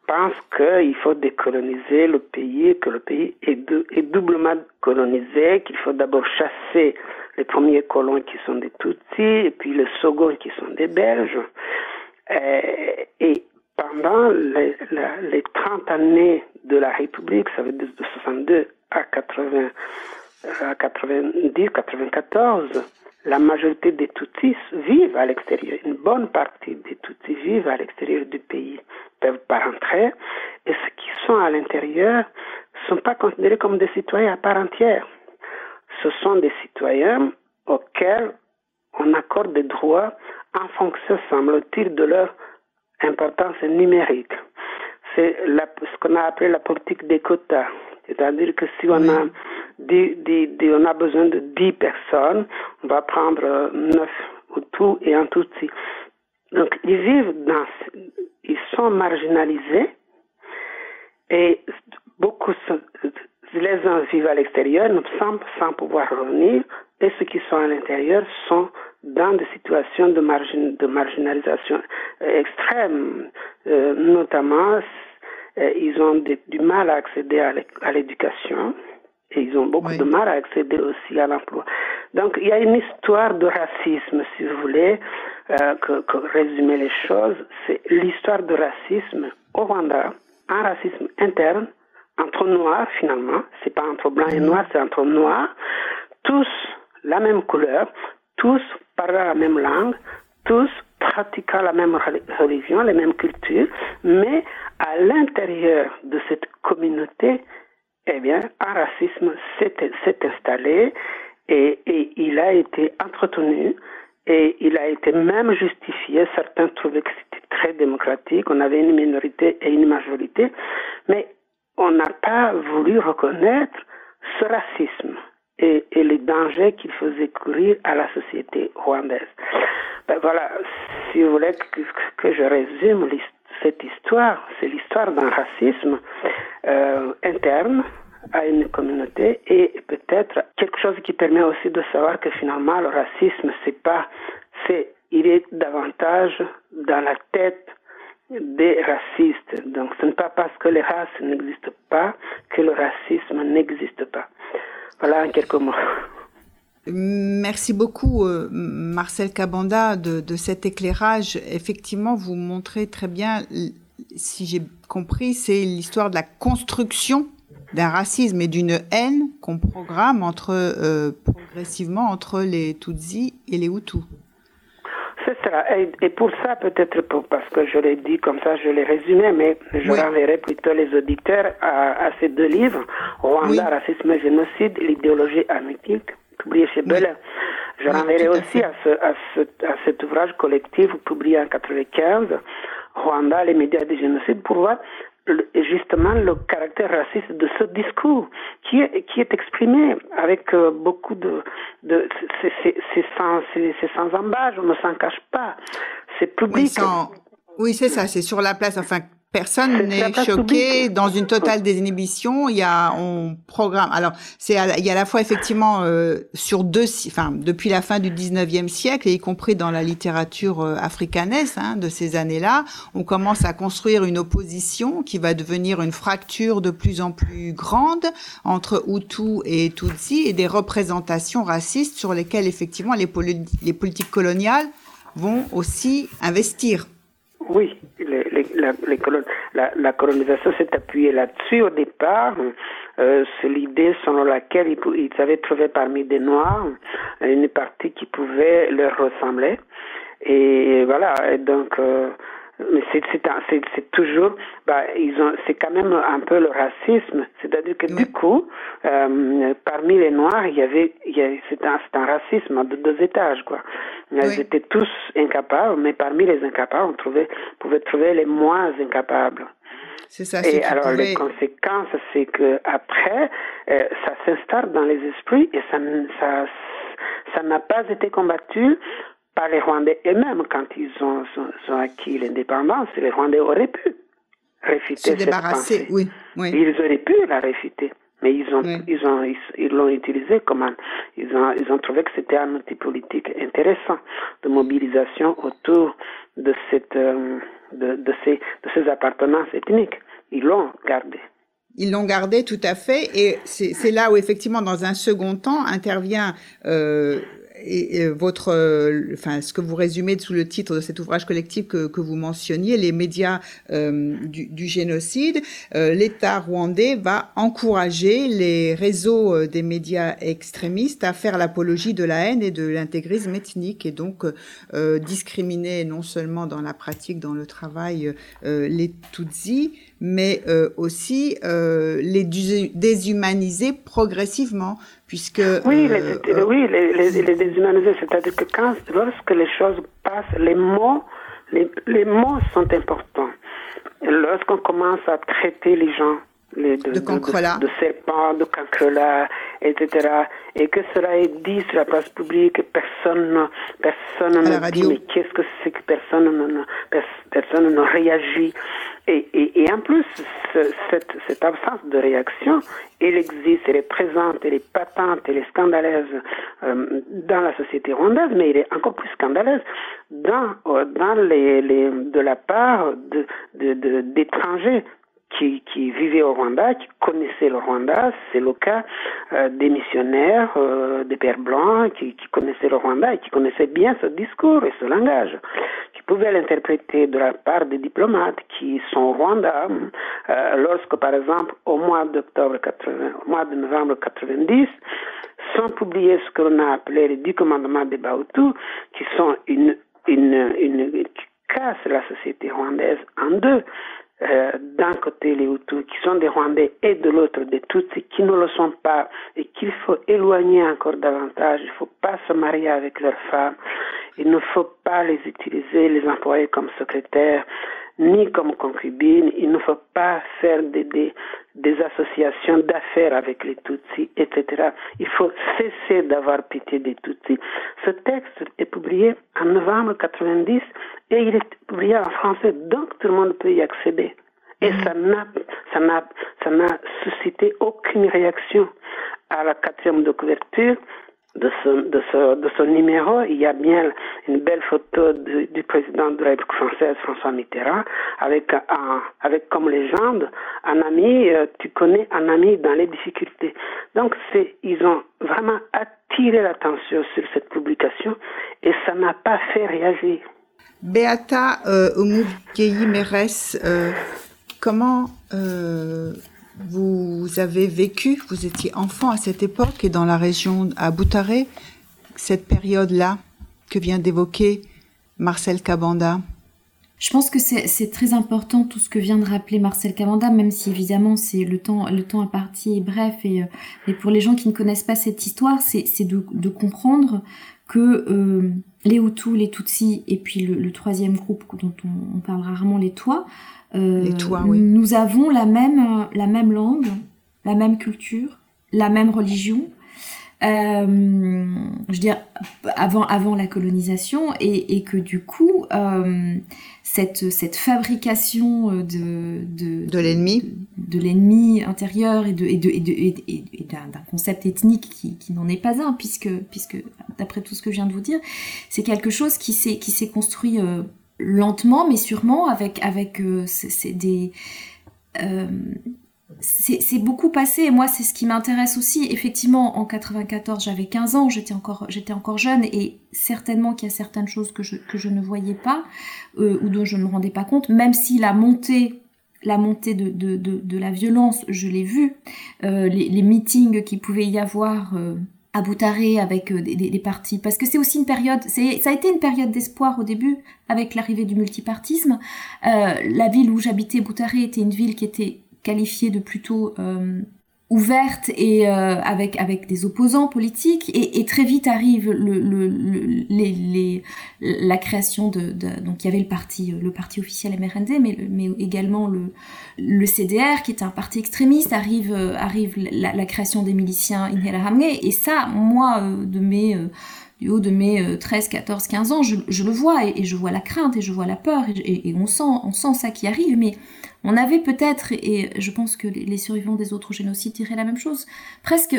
pensent qu'il faut décoloniser le pays, que le pays est, dou- est doublement colonisé, qu'il faut d'abord chasser les premiers colons qui sont des Tutsis, et puis les seconds qui sont des Belges. Euh, et pendant les, la- les 30 années de la République, ça veut dire de 62 à 80, à 90, 94, la majorité des Tutsis vivent à l'extérieur. Une bonne partie des Tutsis vivent à l'extérieur du pays, peuvent pas rentrer, et ceux qui sont à l'intérieur ne sont pas considérés comme des citoyens à part entière. Ce sont des citoyens auxquels on accorde des droits en fonction, semble-t-il, de leur importance numérique. C'est ce qu'on a appelé la politique des quotas. C'est-à-dire que si on a, dix- dix- dix- on a besoin de 10 personnes, on va prendre euh, 9 ou tout et un tout petit. Donc, ils vivent dans, ils sont marginalisés et beaucoup, les uns vivent à l'extérieur sans, sans pouvoir revenir et ceux qui sont à l'intérieur sont dans des situations de, margin, de marginalisation euh, extrême, Euh, notamment euh, ils ont du mal à accéder à l'é- à l'éducation et ils ont beaucoup Oui. de mal à accéder aussi à l'emploi. Donc il y a une histoire de racisme, si vous voulez, euh, que, que résumer les choses, c'est l'histoire de racisme au Rwanda, un racisme interne entre noirs finalement, c'est pas entre blanc et noir, c'est entre noirs, tous la même couleur, tous parlent la même langue, tous pratiquant la même religion, les mêmes cultures, mais à l'intérieur de cette communauté, eh bien, un racisme s'est installé et, et, il a été entretenu et il a été même justifié. Certains trouvaient que c'était très démocratique, on avait une minorité et une majorité, mais on n'a pas voulu reconnaître ce racisme et, les dangers qu'il faisait courir à la société rwandaise. Ben voilà, si vous voulez que, que je résume cette histoire, c'est l'histoire d'un racisme euh, interne à une communauté et peut-être quelque chose qui permet aussi de savoir que finalement le racisme c'est pas c'est il est davantage dans la tête des racistes. Donc ce n'est pas parce que les races n'existent pas que le racisme n'existe pas. Voilà en quelques mots. Merci beaucoup, euh, Marcel Cabanda, de, cet éclairage. Effectivement, vous montrez très bien, si j'ai compris, c'est l'histoire de la construction d'un racisme et d'une haine qu'on programme entre, euh, progressivement entre les Tutsis et les Hutus. Et, et, pour ça, peut-être parce que je l'ai dit comme ça, je l'ai résumé, mais je oui. renverrai plutôt les auditeurs à, à, ces deux livres, Rwanda, oui. racisme et génocide, l'idéologie armétique, publié chez oui. Je renverrai aussi à, ce, à, ce, à, cet ouvrage collectif publié en 95, Rwanda, les médias du génocide, pour voir justement le caractère raciste de ce discours qui est, qui est exprimé avec euh, beaucoup de, de c'est sans, sans embâche, on ne s'en cache pas, c'est public. Oui, oui c'est ça, c'est sur la place, enfin Personne n'est choqué dans une totale désinhibition. Il y a on programme. Alors c'est il y a à la fois effectivement euh, sur deux, enfin depuis la fin du 19e siècle et y compris dans la littérature euh, africanaise hein, de ces années-là, on commence à construire une opposition qui va devenir une fracture de plus en plus grande entre Hutu et Tutsi et des représentations racistes sur lesquelles effectivement les, les politiques coloniales vont aussi investir. Oui, les, les, la, les colon, la, colonisation s'est appuyée là-dessus au départ. Euh, c'est l'idée selon laquelle ils, ils, avaient trouvé parmi des Noirs une partie qui pouvait leur ressembler. Et voilà, et donc euh, mais c'est toujours bah ils ont c'est quand même un peu le racisme c'est-à-dire que oui. du coup euh, parmi les noirs il y avait c'est un c'est un racisme de deux étages quoi ils oui. étaient tous incapables mais parmi les incapables on trouvait pouvait trouver les moins incapables c'est ça. Et alors pouvait... les conséquences, c'est que après, euh, ça s'installe dans les esprits et ça, ça, ça n'a pas été combattu par les Rwandais eux-mêmes quand ils ont, acquis l'indépendance. Les Rwandais auraient pu réfuter Se débarrasser, cette oui, oui. Ils auraient pu la réfuter. Mais ils ont, oui. ils ont, ils l'ont utilisé comme un, ils ont, ils ont trouvé que c'était un outil politique intéressant de mobilisation autour de cette, euh, de, de ces, de ces appartenances ethniques. Ils l'ont gardé. Ils l'ont gardé tout à fait, et c'est là où effectivement, dans un second temps, intervient euh, et, votre, euh, enfin, ce que vous résumez sous le titre de cet ouvrage collectif que, que vous mentionniez, les médias euh, du, du, génocide, euh, l'État rwandais va encourager les réseaux euh, des médias extrémistes à faire l'apologie de la haine et de l'intégrisme ethnique et donc euh, discriminer non seulement dans la pratique, dans le travail, les Tutsis, mais aussi les déshumaniser progressivement puisque oui, euh, les, oui, les, les, les déshumaniser, c'est-à-dire que quand, lorsque les choses passent, les mots, les, les mots sont importants. Lorsqu'on commence à traiter les gens les, de, de, de, de, serpents, de cancrelats, etc. Et que cela est dit sur la place publique, personne, personne ne dit mais qu'est-ce que c'est que personne ne, personne ne réagit. Et, et, et en plus, ce, cette, cette absence de réaction, elle existe, elle est présente, elle est patente, elle est scandaleuse euh, dans la société rwandaise, mais elle est encore plus scandaleuse dans, dans les, les, de la part d'étrangers de, de, qui, qui vivaient au Rwanda, qui connaissaient le Rwanda. C'est le cas euh, des missionnaires, euh, des pères blancs, qui, connaissaient le Rwanda et qui connaissaient bien ce discours et ce langage, qui pouvaient l'interpréter de la part des diplomates qui sont au Rwanda. Euh, lorsque, par exemple, au mois d'octobre 80, au mois de novembre 90, sont publiés ce que l'on a appelé les dix commandements des Bahutu, qui sont une une, une, qui casse la société rwandaise en deux. Euh, d'un côté les Hutus qui sont des Rwandais et de l'autre des Tutsis qui ne le sont pas et qu'il faut éloigner encore davantage. Il ne faut pas se marier avec leurs femmes. Il ne faut pas les utiliser, les employer comme secrétaires ni comme concubines. Il ne faut pas faire des, des, des associations d'affaires avec les Tutsis, etc. Il faut cesser d'avoir pitié des Tutsis. Ce texte est publié en novembre 90 et il est publié en français, donc tout le monde peut y accéder. Et ça n'a, ça n'a, ça n'a suscité aucune réaction. À la quatrième de couverture de ce, de ce, de ce numéro, il y a bien une belle photo du, président de la République française, François Mitterrand, avec un, avec comme légende, un ami, euh, tu connais un ami dans les difficultés. Donc c'est, ils ont vraiment attiré l'attention sur cette publication et ça n'a pas fait réagir. Beata euh, Omugeyi Meres, euh, comment euh, vous avez vécu, vous étiez enfant à cette époque et dans la région à Boutaré, cette période-là que vient d'évoquer Marcel Cabanda. Je pense que c'est très important tout ce que vient de rappeler Marcel Cabanda, même si évidemment c'est le temps le temps imparti est bref et, et pour les gens qui ne connaissent pas cette histoire, c'est de comprendre que euh, les Hutus, les Tutsis et puis le, le troisième groupe dont on, on, parle rarement, les Tois, euh, les Tois oui. nous avons la même, la même langue, la même culture, la même religion. Euh, je veux dire avant avant la colonisation et, et que du coup euh, cette cette fabrication de de, de l'ennemi. de, de l'ennemi intérieur et de et de et, d'un concept ethnique qui, qui n'en est pas un puisque puisque d'après tout ce que je viens de vous dire c'est quelque chose qui s'est qui s'est construit euh, lentement mais sûrement avec avec euh, c'est des euh, c'est beaucoup passé et moi c'est ce qui m'intéresse aussi. Effectivement en 94 j'avais 15 ans j'étais encore jeune et certainement qu'il y a certaines choses que je ne voyais pas euh, ou dont je ne me rendais pas compte. Même si la montée la montée de, la violence je l'ai vu euh, les, meetings qui pouvait y avoir euh, à Boutaré avec des, des, partis. Parce que c'est aussi une période ça a été une période d'espoir au début avec l'arrivée du multipartisme. La ville où j'habitais Boutaré était une ville qui était qualifiée de plutôt euh, ouverte et euh, avec avec des opposants politiques. Et, et très vite arrive le, le, le, les, les, la création de, de, donc il y avait le parti le parti officiel MRND mais mais également le le CDR qui est un parti extrémiste arrive arrive la, la création des miliciens Inherahamwe et ça moi de mes du haut de mes 13, 14, 15 ans, je, je le vois et, et, je vois la crainte et je vois la peur et, et, on sent on sent ça qui arrive. Mais on avait peut-être, et je pense que les survivants des autres génocides diraient la même chose, presque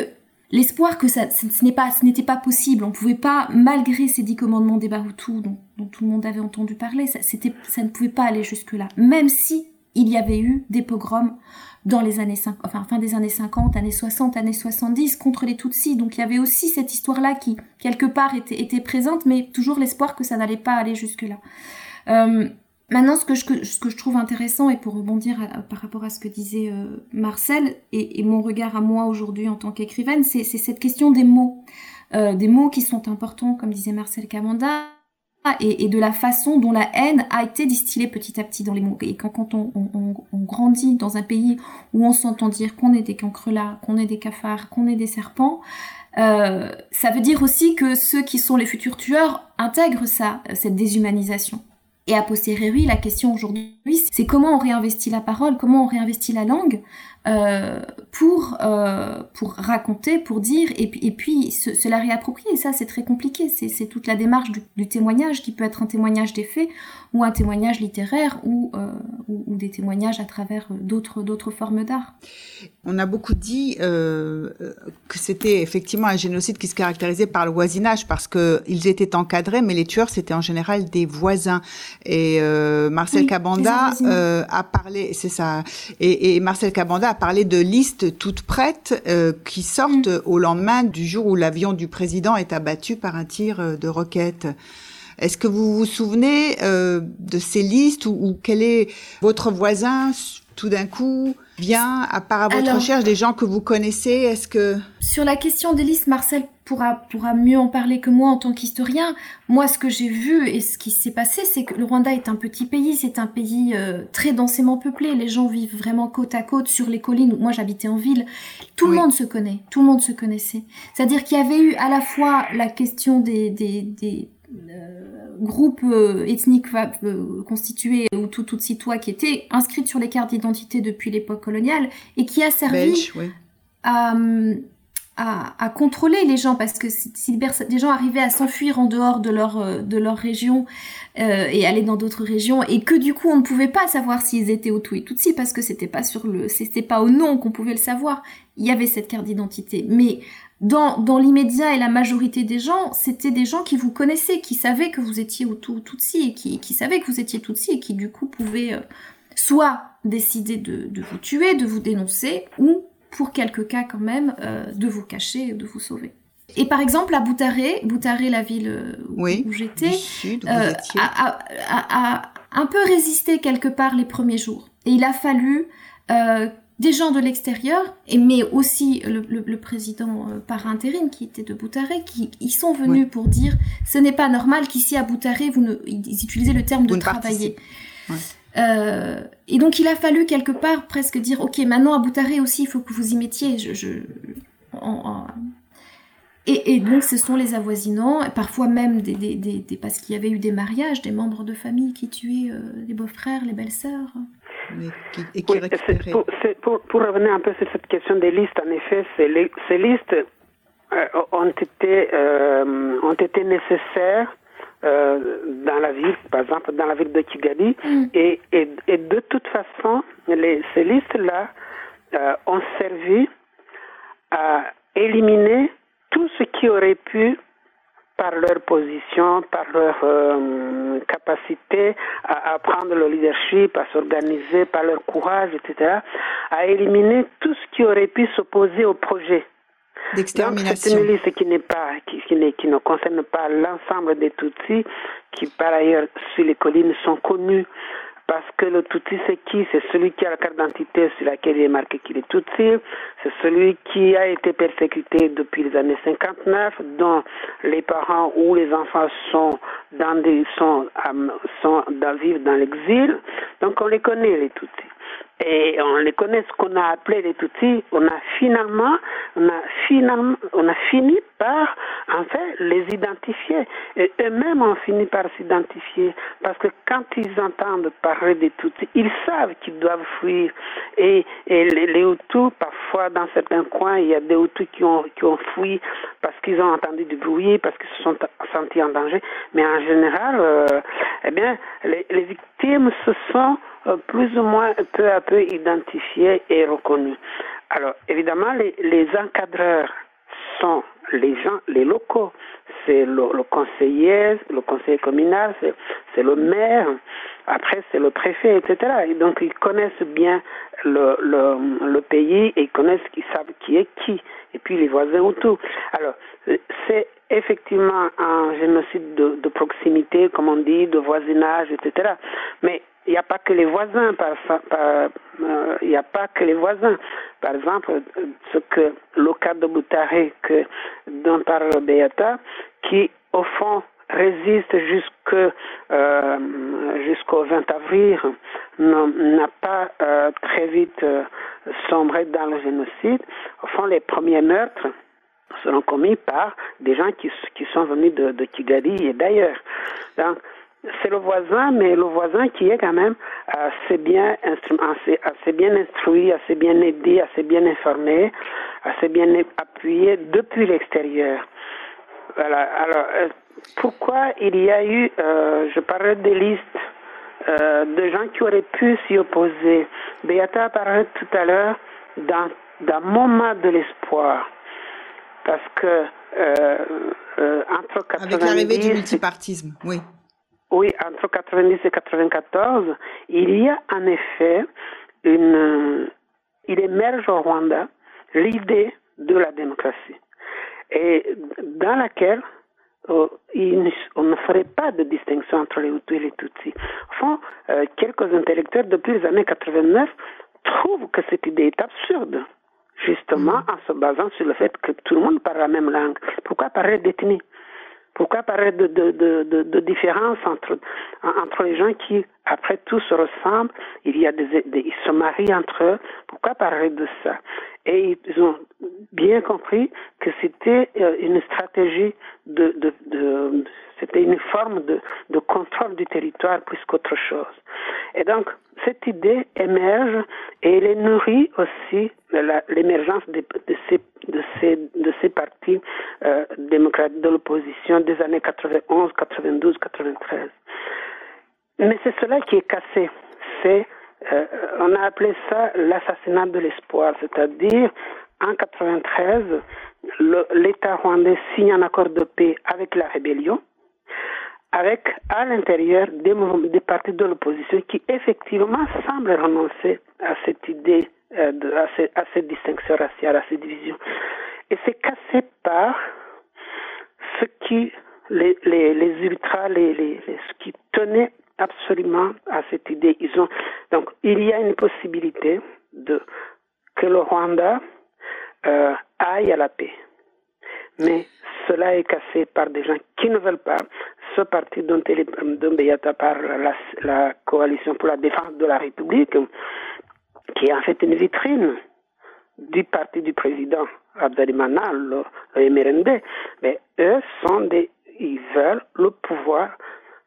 l'espoir que ça, ce n'est pas, n'était pas possible. On pouvait pas, malgré ces dix commandements des Bahutus dont, dont, tout le monde avait entendu parler, ça, c'était, ça ne pouvait pas aller jusque là. Même si il y avait eu des pogroms dans les années 50, enfin fin des années 50, années 60, années 70 contre les Tutsis. Donc il y avait aussi cette histoire-là qui quelque part était, était présente, mais toujours l'espoir que ça n'allait pas aller jusque là. Euh, Maintenant, ce que, je, trouve intéressant, et pour rebondir par rapport à ce que disait euh, Marcel, et, mon regard à moi aujourd'hui en tant qu'écrivaine, c'est cette question des mots. Euh, des mots qui sont importants, comme disait Marcel Camanda, et, de la façon dont la haine a été distillée petit à petit dans les mots. Et quand, on grandit dans un pays où on s'entend dire qu'on est des cancrelats, qu'on est des cafards, qu'on est des serpents, euh, ça veut dire aussi que ceux qui sont les futurs tueurs intègrent ça, cette déshumanisation. Et a posteriori, la question aujourd'hui, c'est comment on réinvestit la parole, comment on réinvestit la langue euh, pour euh, pour raconter, pour dire, et puis et puis se, la réapproprier. Et ça, c'est très compliqué. C'est toute la démarche du, témoignage qui peut être un témoignage des faits ou un témoignage littéraire ou euh, ou, ou, des témoignages à travers d'autres d'autres formes d'art. On a beaucoup dit euh, que c'était effectivement un génocide qui se caractérisait par le voisinage parce que ils étaient encadrés, mais les tueurs c'était en général des voisins. Et euh, Marcel oui, Cabanda a parlé, c'est ça. Et, et Marcel Cabanda a parlé de listes toutes prêtes euh, qui sortent mmh. au lendemain du jour où l'avion du président est abattu par un tir de roquette. Est-ce que vous vous souvenez euh, de ces listes ou, ou, quel est votre voisin tout d'un coup vient, à part à votre Alors- recherche, des gens que vous connaissez? Est-ce que... Sur la question des listes, Marcel pourra, pourra mieux en parler que moi en tant qu'historien. Moi, ce que j'ai vu et ce qui s'est passé, c'est que le Rwanda est un petit pays, c'est un pays euh, très densément peuplé. Les gens vivent vraiment côte à côte sur les collines. Moi, j'habitais en ville. Tout Oui. le monde se connaît, tout le monde se connaissait. C'est-à-dire qu'il y avait eu à la fois la question des, des, des euh, groupes euh, ethniques euh, constitués ou tout Tutsitois qui étaient inscrits sur les cartes d'identité depuis l'époque coloniale et qui a servi Belge, à, à, à contrôler les gens parce que si, si des gens arrivaient à s'enfuir en dehors de leur euh, de leur région euh, et aller dans d'autres régions et que du coup on ne pouvait pas savoir s'ils étaient Hutu et Tutsi parce que c'était pas sur le c'était pas au nom qu'on pouvait le savoir. Il y avait cette carte d'identité. Mais dans, dans l'immédiat et la majorité des gens, c'était des gens qui vous connaissaient, qui savaient que vous étiez ou Tutsi et qui, qui savaient que vous étiez Tutsi et qui du coup pouvaient euh, soit décider de, de vous tuer, de vous dénoncer, ou pour quelques cas quand même, euh, de vous cacher, de vous sauver. Et par exemple, à Boutaré, Boutaré, la ville euh, où, Oui, où j'étais, euh, a un peu résisté quelque part les premiers jours. Et il a fallu euh, des gens de l'extérieur, et mais aussi le, le- le président euh, par intérim qui était de Boutaré, qui ils sont venus pour dire ce n'est pas normal qu'ici à Boutaré, vous ne, ils utilisaient le terme de Vous travailler. Euh, et donc il a fallu quelque part presque dire ok maintenant à Boutaré aussi il faut que vous y mettiez je, je- en- en- et, et donc ce sont les avoisinants et parfois même des, des, des- des- parce qu'il y avait eu des mariages des membres de famille qui tuaient euh, les beaux-frères les belles-sœurs mais qui- et qui Oui, c'est récupérait. pour, c'est pour, pour revenir un peu sur cette question des listes, en effet, les- ces listes euh, ont, été, euh, ont été nécessaires euh, dans la ville, par exemple dans la ville de Kigali, Mm. et, et, et de toute façon, les, ces listes-là euh, ont servi à éliminer tout ce qui aurait pu par leur position, par leur euh, capacité à, à prendre le leadership, à s'organiser, par leur courage, etc., à éliminer tout ce qui aurait pu s'opposer au projet. Donc, c'est une liste qui n'est pas, qui, qui, qui ne concerne pas l'ensemble des Tutsis, qui par ailleurs sur les collines sont connus parce que le Tutsi c'est qui? C'est celui qui a la carte d'identité sur laquelle il est marqué qu'il est Tutsi, c'est celui qui a été persécuté depuis les années 59, dont les parents ou les enfants sont dans des sont, euh, sont vivent dans l'exil. Donc on les connaît les Tutsis et on les connaît ce qu'on a appelé les Tutsis, on a finalement, on a finalement, on a fini par, en fait, les identifier. Et eux-mêmes ont fini par s'identifier. Parce que quand ils entendent parler des Tutsis, ils savent qu'ils doivent fuir. Et, et les, les Hutus, parfois, dans certains coins, il y a des Hutus qui ont, qui ont fui parce qu'ils ont entendu du bruit, parce qu'ils se sont sentis en danger. Mais en général, euh, eh bien, les, les victimes se sont plus ou moins peu à peu identifiées et reconnues. Alors, évidemment, les, les encadreurs sont les gens, les locaux. C'est le, le conseiller, le conseiller communal, c'est, le maire, après c'est le préfet, etc. Et donc ils connaissent bien le, le, le pays et ils connaissent, ils savent qui est qui, et puis les voisins autour. Alors, c'est effectivement un génocide de, de proximité, comme on dit, de voisinage, etc. Mais il n'y a pas que les voisins, par, euh, il n'y a pas que les voisins. Par exemple, ce que le cas de Boutaré que dont parle Beata, qui au fond résiste euh, jusqu'au 20 avril, n'a pas euh, très vite sombré dans le génocide. Au fond, les premiers meurtres seront commis par des gens qui, qui sont venus de, de Kigali et d'ailleurs. C'est le voisin, mais le voisin qui est quand même assez bien, assez, assez bien instruit, assez bien aidé, assez bien informé, assez bien appuyé depuis l'extérieur. Voilà. Alors, euh, pourquoi il y a eu, euh, je parlais des listes euh, de gens qui auraient pu s'y opposer? Beata parlait tout à l'heure d'un, d'un moment de l'espoir. Parce que euh, entre 90 Avec l'arrivée du multipartisme, oui. Oui, entre 90 et 94, il y a en effet une, il émerge au Rwanda l'idée de la démocratie et dans laquelle euh, il, on ne ferait pas de distinction entre les Hutus et les Tutsis. Fond, euh, quelques intellectuels depuis les années 89 trouve que cette idée est absurde, justement en se basant sur le fait que tout le monde parle la même langue. Pourquoi parler d'ethnie? Pourquoi parler de, de, de, de, différence entre, entre les gens qui, après tout, se ressemblent Il y a des, des, ils se marient entre eux. Pourquoi parler de ça? Et ils ont bien compris que c'était euh, une stratégie de, de, de c'était une forme de, de contrôle du territoire plus qu'autre chose. Et donc, cette idée émerge et elle est nourrie aussi l'émergence de, de ces, de ces, de ces partis euh, démocrates de l'opposition des années 91, 92, 93. Mais c'est cela qui est cassé. C'est, euh, on a appelé ça l'assassinat de l'espoir, c'est-à-dire en 93, le- l'État rwandais signe un accord de paix avec la rébellion, avec à l'intérieur des, des partis de l'opposition qui effectivement semblent renoncer à cette idée, euh, de, à, à cette distinction raciale, à cette division. Et c'est cassé par ce qui les, les, les ultras, les, les, les- ce qui tenait absolument à cette idée. Ils ont donc il y a une possibilité de que le Rwanda euh, aille à la paix, mais cela est cassé par des gens qui ne veulent pas. Ce parti dont, Beata parle, la, coalition pour la défense de la République, qui est en fait une vitrine du parti du président Abdalimana, le, le MRND, mais eux sont des, ils veulent le pouvoir,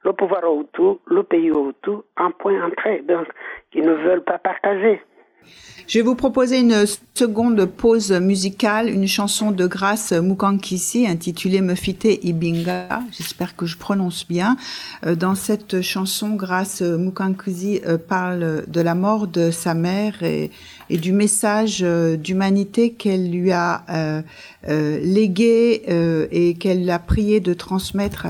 le pouvoir au tout, le pays au tout, en point entrée. Donc, ils ne veulent pas partager. Je vais vous proposer une seconde pause musicale, une chanson de Grace Mukankisi intitulée Mefite Ibinga. J'espère que je prononce bien. Euh, Dans cette chanson, Grace Mukankisi euh, parle de la mort de sa mère et, du message euh, d'humanité qu'elle lui a légué et qu'elle a prié de transmettre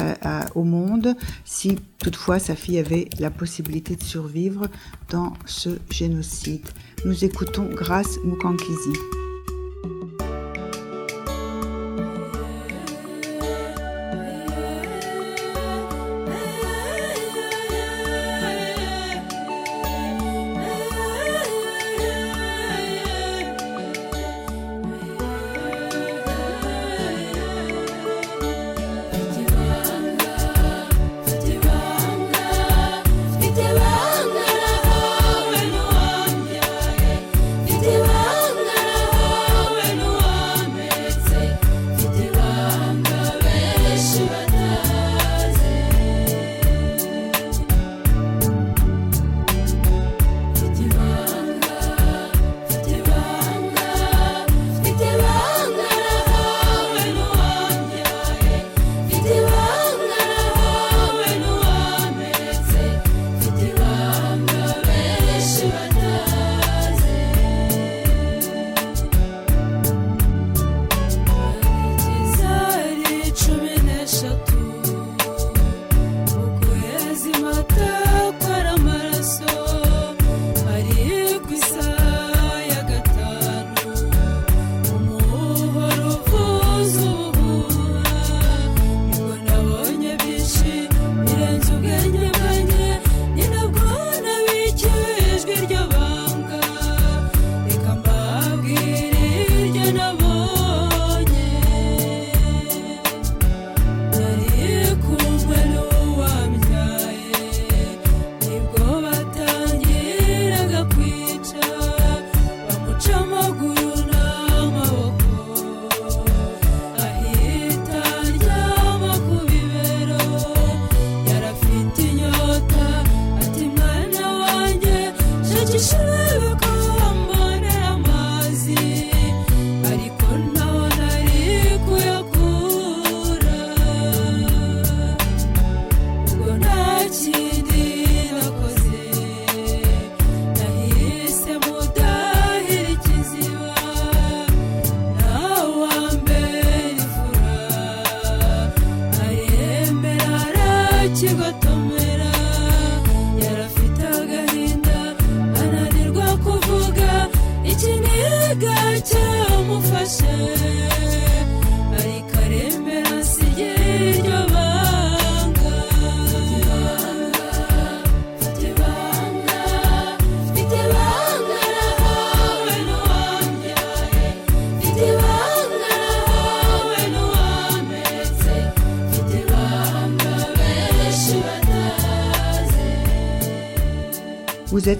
au monde si toutefois sa fille avait la possibilité de survivre dans ce génocide. Nous écoutons Grace Mukankizi. kigotomera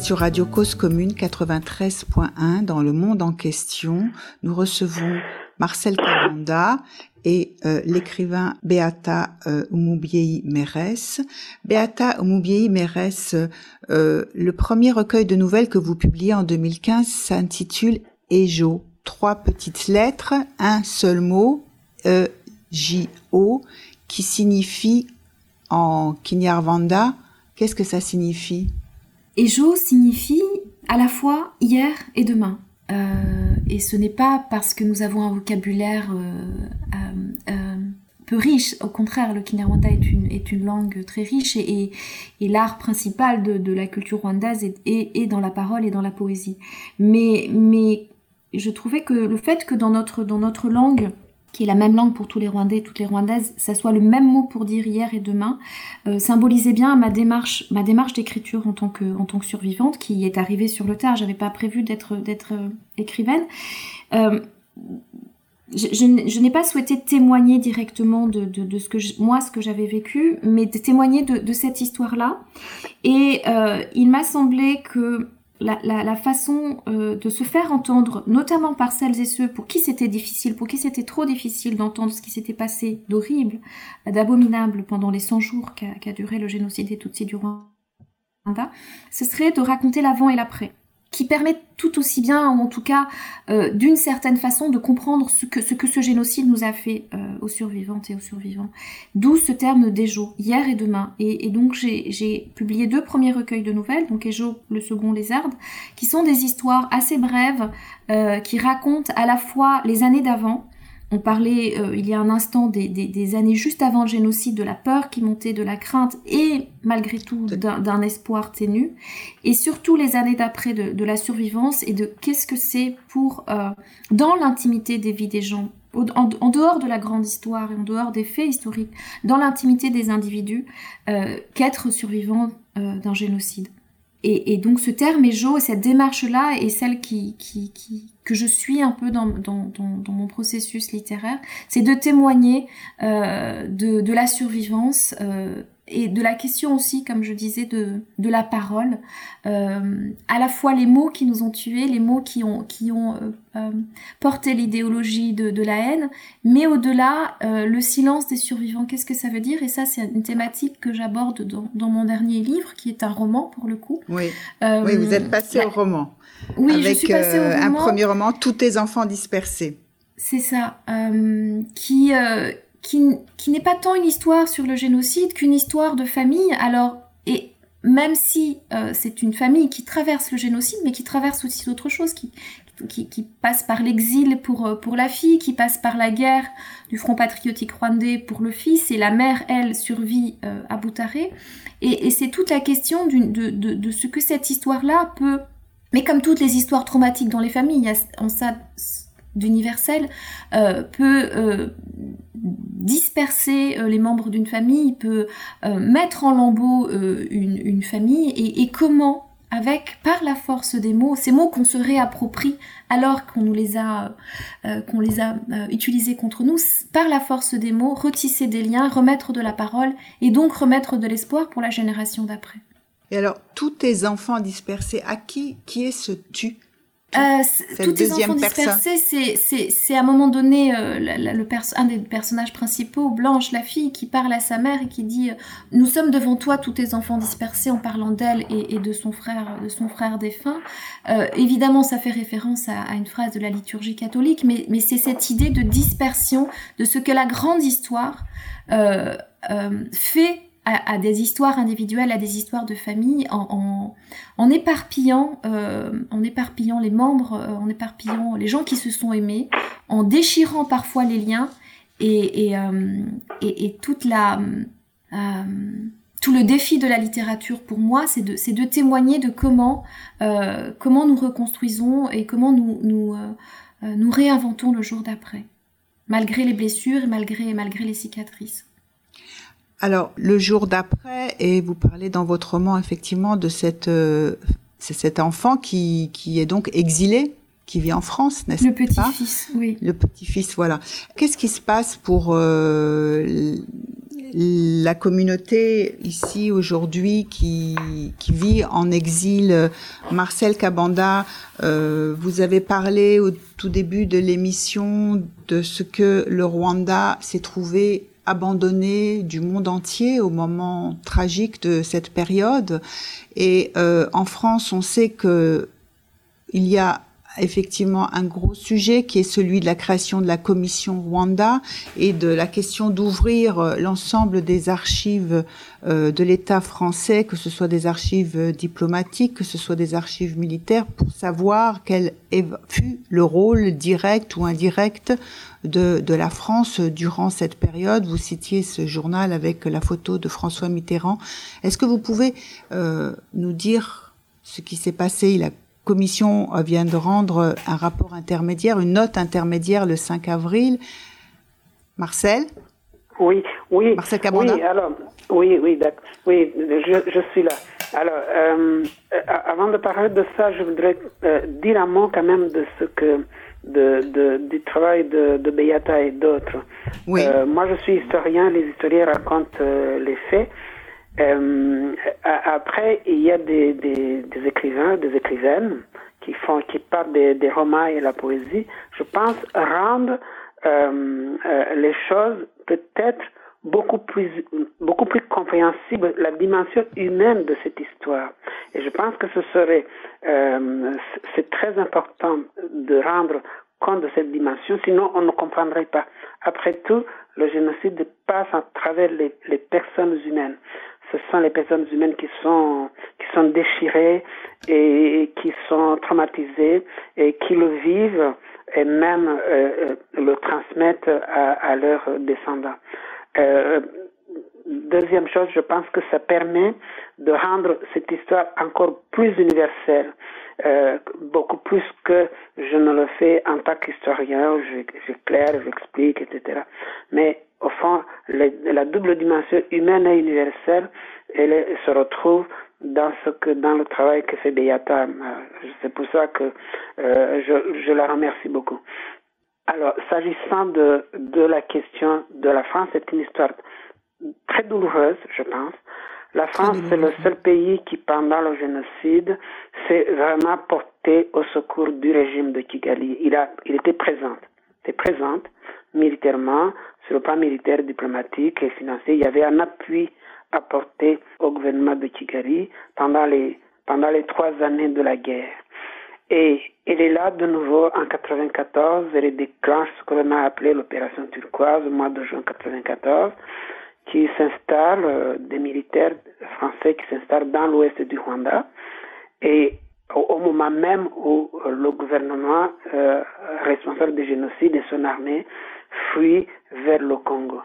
sur Radio Cause Commune 93.1 dans le monde en question. Nous recevons Marcel Kabanda et euh, l'écrivain Beata euh, Umubiei Mérès. Beata Umubiei Mérès, euh, le premier recueil de nouvelles que vous publiez en 2015 s'intitule Ejo. Trois petites lettres, un seul mot, E-J-O, qui signifie en Kinyarwanda, qu'est-ce que ça signifie? Ejo signifie à la fois hier et demain. Euh, et ce n'est pas parce que nous avons un vocabulaire euh, euh, peu riche. Au contraire, le Kinyarwanda est une, est une langue très riche et, et, et l'art principal de, de, la culture rwandaise est, est, est, dans la parole et dans la poésie. Mais, mais je trouvais que le fait que dans notre, dans notre langue, qui est la même langue pour tous les Rwandais toutes les Rwandaises, ça soit le même mot pour dire hier et demain, euh, symbolisait bien ma démarche, ma démarche d'écriture en tant que survivante qui est arrivée sur le tard. J'avais pas prévu d'être euh, écrivaine. Euh, je, n'ai pas souhaité témoigner directement de, ce que je, moi ce que j'avais vécu, mais de témoigner de, de cette histoire-là. Et euh, il m'a semblé que la, la, la, façon euh, de se faire entendre, notamment par celles et ceux pour qui c'était difficile, pour qui c'était trop difficile d'entendre ce qui s'était passé d'horrible, d'abominable pendant les 100 jours qu'a qu duré le génocide des Tutsis du Rwanda, ce serait de raconter l'avant et l'après qui permet tout aussi bien, ou en tout cas euh, d'une certaine façon, de comprendre ce que, ce génocide nous a fait euh, aux survivantes et aux survivants. D'où ce terme d'Ejo, hier et demain. Et, et donc j'ai publié deux premiers recueils de nouvelles, donc Ejo, le second Lézarde, qui sont des histoires assez brèves, euh, qui racontent à la fois les années d'avant, on parlait euh, il y a un instant des, des, des, années juste avant le génocide, de la peur qui montait, de la crainte et malgré tout d'un espoir ténu. Et surtout les années d'après de, de, la survivance et de qu'est-ce que c'est pour, euh, dans l'intimité des vies des gens, en, en, dehors de la grande histoire et en dehors des faits historiques, dans l'intimité des individus, euh, qu'être survivant euh, d'un génocide. Et, et, donc ce terme Ejo et cette démarche-là est celle qui, qui, qui, que je suis un peu dans, dans, dans, dans mon processus littéraire, c'est de témoigner euh, de, de, la survivance euh, et de la question aussi, comme je disais, de, de la parole. Euh, à la fois les mots qui nous ont tués, les mots qui ont, qui ont euh, euh, porté l'idéologie de, de, la haine, mais au-delà, le silence des survivants. Qu'est-ce que ça veut dire? Et ça, c'est une thématique que j'aborde dans, dans, mon dernier livre, qui est un roman pour le coup. Oui, oui vous êtes passé au roman. Oui, avec, je suis passée au roman. un premier roman, Tous tes enfants dispersés. C'est ça, qui qui, n'est pas tant une histoire sur le génocide qu'une histoire de famille. Alors, et même si euh, c'est une famille qui traverse le génocide, mais qui traverse aussi d'autres choses, qui, qui, passe par l'exil pour, euh, pour la fille, qui passe par la guerre du Front patriotique rwandais pour le fils, et la mère, elle, survit euh, à Boutaré. Et, c'est toute la question de, de, ce que cette histoire-là peut... Mais comme toutes les histoires traumatiques dans les familles, en ça d'universel, euh, peut euh, disperser euh, les membres d'une famille, peut mettre en lambeaux une, famille, et, comment, avec, par la force des mots, ces mots qu'on se réapproprie alors qu'on nous les a, qu'on les a utilisés contre nous, par la force des mots, retisser des liens, remettre de la parole, et donc remettre de l'espoir pour la génération d'après. Et alors, tous tes enfants dispersés, à qui, qui est ce tu euh, tous tes enfants dispersés, c'est à un moment donné euh, le, le un des personnages principaux, Blanche, la fille, qui parle à sa mère et qui dit euh, Nous sommes devant toi, tous tes enfants dispersés, en parlant d'elle et, et, de son frère, de son frère défunt. Euh, évidemment, ça fait référence à, à, une phrase de la liturgie catholique, mais, mais c'est cette idée de dispersion de ce que la grande histoire euh, fait à, des histoires individuelles, à des histoires de famille, en, euh, éparpillant les membres, euh, en éparpillant les gens qui se sont aimés, en déchirant parfois les liens et, euh, tout le défi de la littérature pour moi, c'est de, témoigner de comment, comment nous reconstruisons et comment nous, nous, nous réinventons le jour d'après, malgré les blessures et malgré, malgré les cicatrices. Alors, le jour d'après, et vous parlez dans votre roman effectivement de cette, euh, cet enfant qui, qui est donc exilé, qui vit en France, n'est-ce pas Le petit-fils, oui. Le petit-fils, voilà. Qu'est-ce qui se passe pour euh, la communauté ici aujourd'hui qui, qui vit en exil. Marcel Cabanda, euh, vous avez parlé au tout début de l'émission de ce que le Rwanda s'est trouvé abandonné du monde entier au moment tragique de cette période. Et euh, en France, on sait que il y a effectivement un gros sujet qui est celui de la création de la commission Rwanda et de la question d'ouvrir euh, l'ensemble des archives euh, de l'État français, que ce soit des archives diplomatiques, que ce soit des archives militaires, pour savoir quel fut le rôle direct ou indirect de, de la France durant cette période. Vous citiez ce journal avec la photo de François Mitterrand. Est-ce que vous pouvez euh, nous dire ce qui s'est passé? La commission vient de rendre un rapport intermédiaire, une note intermédiaire le 5 avril. Marcel? Oui, oui. Marcel Cabanda Oui, alors, oui, oui, d'accord. Oui, je, je suis là. Alors, euh, euh, avant de parler de ça, je voudrais euh, dire un mot quand même de ce que de, de, du travail de, de Beata et d'autres. Oui. Euh, moi, je suis historien, les historiens racontent euh, les faits. Euh, après, il y a des, des, des écrivains, des écrivaines qui font, qui parlent des, des romans et la poésie. Je pense rendre euh, euh, les choses peut-être beaucoup plus, beaucoup plus compréhensibles, la dimension humaine de cette histoire. Et je pense que ce serait, euh, c'est très important de rendre compte de cette dimension, sinon on ne comprendrait pas. Après tout, le génocide passe à travers les, les personnes humaines. Ce sont les personnes humaines qui sont qui sont déchirées et qui sont traumatisées et qui le vivent et même euh, euh, le transmettent à leurs descendants. Euh, deuxième chose, je pense que ça permet de rendre cette histoire encore plus universelle, euh, beaucoup plus que je ne le fais en tant qu'historien, j'éclaire, j'explique, etc. Mais au fond, la double dimension humaine et universelle, elle, se retrouve dans ce que dans le travail que fait Beata. Euh, C'est pour ça que euh, je, je la remercie beaucoup. Alors, s'agissant de, de la question de la France, c'est une histoire très douloureuse, je pense. La France, c'est le seul pays qui, pendant le génocide, s'est vraiment porté au secours du régime de Kigali. Il, a, il était présent, était présente militairement, sur le plan militaire, diplomatique et financier. Il y avait un appui apporté au gouvernement de Kigali pendant les, pendant les trois années de la guerre. Et elle est là de nouveau en 94, elle déclenche ce que l'on a appelé l'opération turquoise au mois de juin 94, qui s'installe, euh, des militaires français qui s'installent dans l'ouest du Rwanda. Et au, moment même où euh, le gouvernement euh, responsable du génocide et son armée fuit vers le Congo.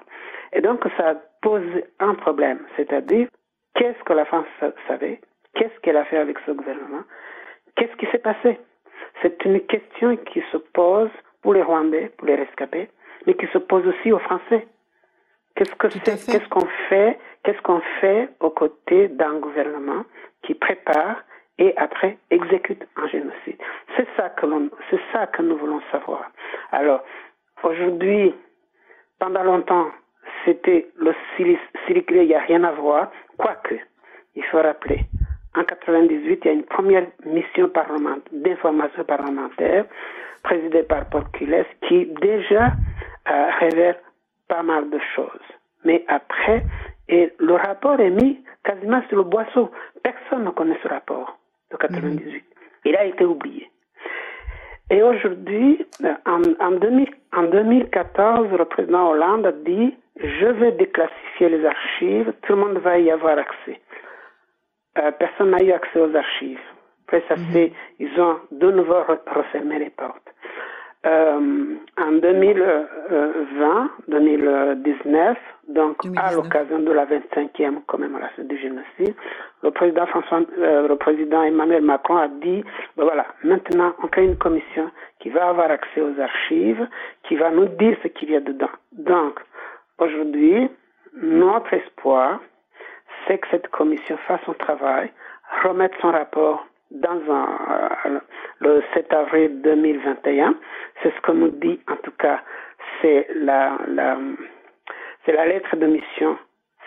Et donc ça pose un problème, c'est-à-dire qu'est-ce que la France sa- savait, qu'est-ce qu'elle a fait avec ce gouvernement, qu'est-ce qui s'est passé? C'est une question qui se pose pour les Rwandais, pour les rescapés, mais qui se pose aussi aux Français. Qu'est-ce que c'est? Qu'est-ce qu'on fait? Qu'est-ce qu'on fait aux côtés d'un gouvernement qui prépare et après exécute un génocide? C'est ça que c'est ça que nous voulons savoir. Alors aujourd'hui, pendant longtemps, c'était le Siliclé, il n'y a rien à voir, quoique, il faut rappeler, en 98, il y a une première mission parlementaire, d'information parlementaire, présidée par Paul Cules, qui déjà euh, révèle pas mal de choses. Mais après, et le rapport est mis quasiment sur le boisseau. Personne ne connaît ce rapport de 98. Il a été oublié. Et aujourd'hui, en, en, 2000 en 2014, le président Hollande a dit je vais déclassifier les archives, tout le monde va y avoir accès. Euh, personne n'a eu accès aux archives. Après, ça fait, ils ont de nouveau re- refermé les portes. Euh, en 2020, 2019, donc à 2019. l'occasion de la 25e commémoration du génocide, le président François, euh, le président Emmanuel Macron a dit, ben voilà, maintenant on crée une commission qui va avoir accès aux archives, qui va nous dire ce qu'il y a dedans. Donc, aujourd'hui, notre espoir, c'est que cette commission fasse son travail, remette son rapport dans un, euh, le 7 avril 2021. C'est ce que nous dit, en tout cas, c'est la, la, c'est la lettre de mission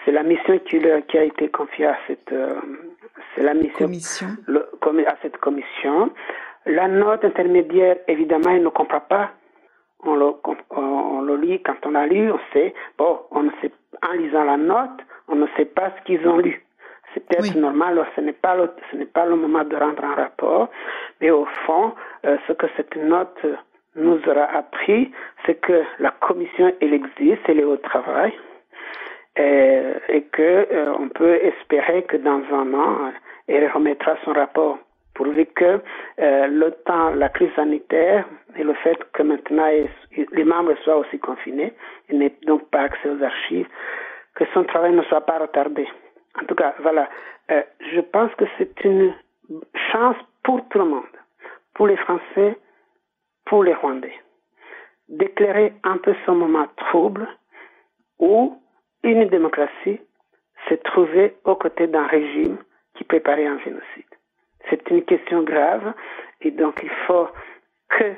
c'est la mission qui, leur- qui a été confiée à cette, euh, c'est la mission, Commission. le- commi- à cette commission. La note intermédiaire, évidemment, elle ne comprend pas. On le, comp- on, on le lit quand on a lu, on sait, bon, on sait, en lisant la note, on ne sait pas ce qu'ils ont lu. C'est peut-être Oui. normal, ce n'est pas le, ce n'est pas le moment de rendre un rapport, mais au fond, euh, ce que cette note euh, nous aura appris, c'est que la commission, elle existe, elle est au travail, euh, et que euh, on peut espérer que dans un an, euh, elle remettra son rapport, pourvu que euh, le temps, la crise sanitaire et le fait que maintenant les membres soient aussi confinés et n'aient donc pas accès aux archives, que son travail ne soit pas retardé. En tout cas, voilà, Euh, je pense que c'est une chance pour tout le monde, pour les Français, pour les Rwandais, d'éclairer un peu ce moment trouble où une démocratie s'est trouvée aux côtés d'un régime qui préparait un génocide. C'est une question grave et donc il faut que,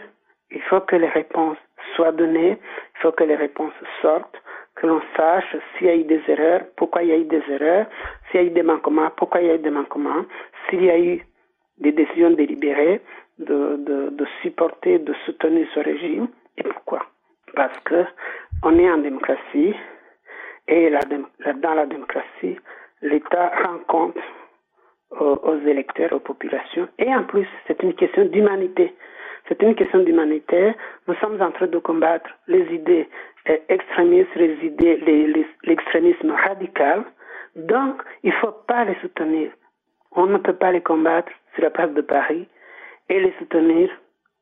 il faut que les réponses soient données, il faut que les réponses sortent, que l'on sache s'il y a eu des erreurs, pourquoi il y a eu des erreurs, s'il y a eu des manquements, pourquoi il y a eu des manquements, s'il y a eu des décisions délibérées de, de, de supporter, de soutenir ce régime et pourquoi. Parce que on est en démocratie et dans la démocratie, l'État rend compte aux, aux électeurs, aux populations. Et en plus, c'est une question d'humanité. C'est une question d'humanité. Nous sommes en train de combattre les idées euh, extrémistes, les idées, l'extrémisme radical. Donc, il ne faut pas les soutenir. On ne peut pas les combattre sur la place de Paris et les soutenir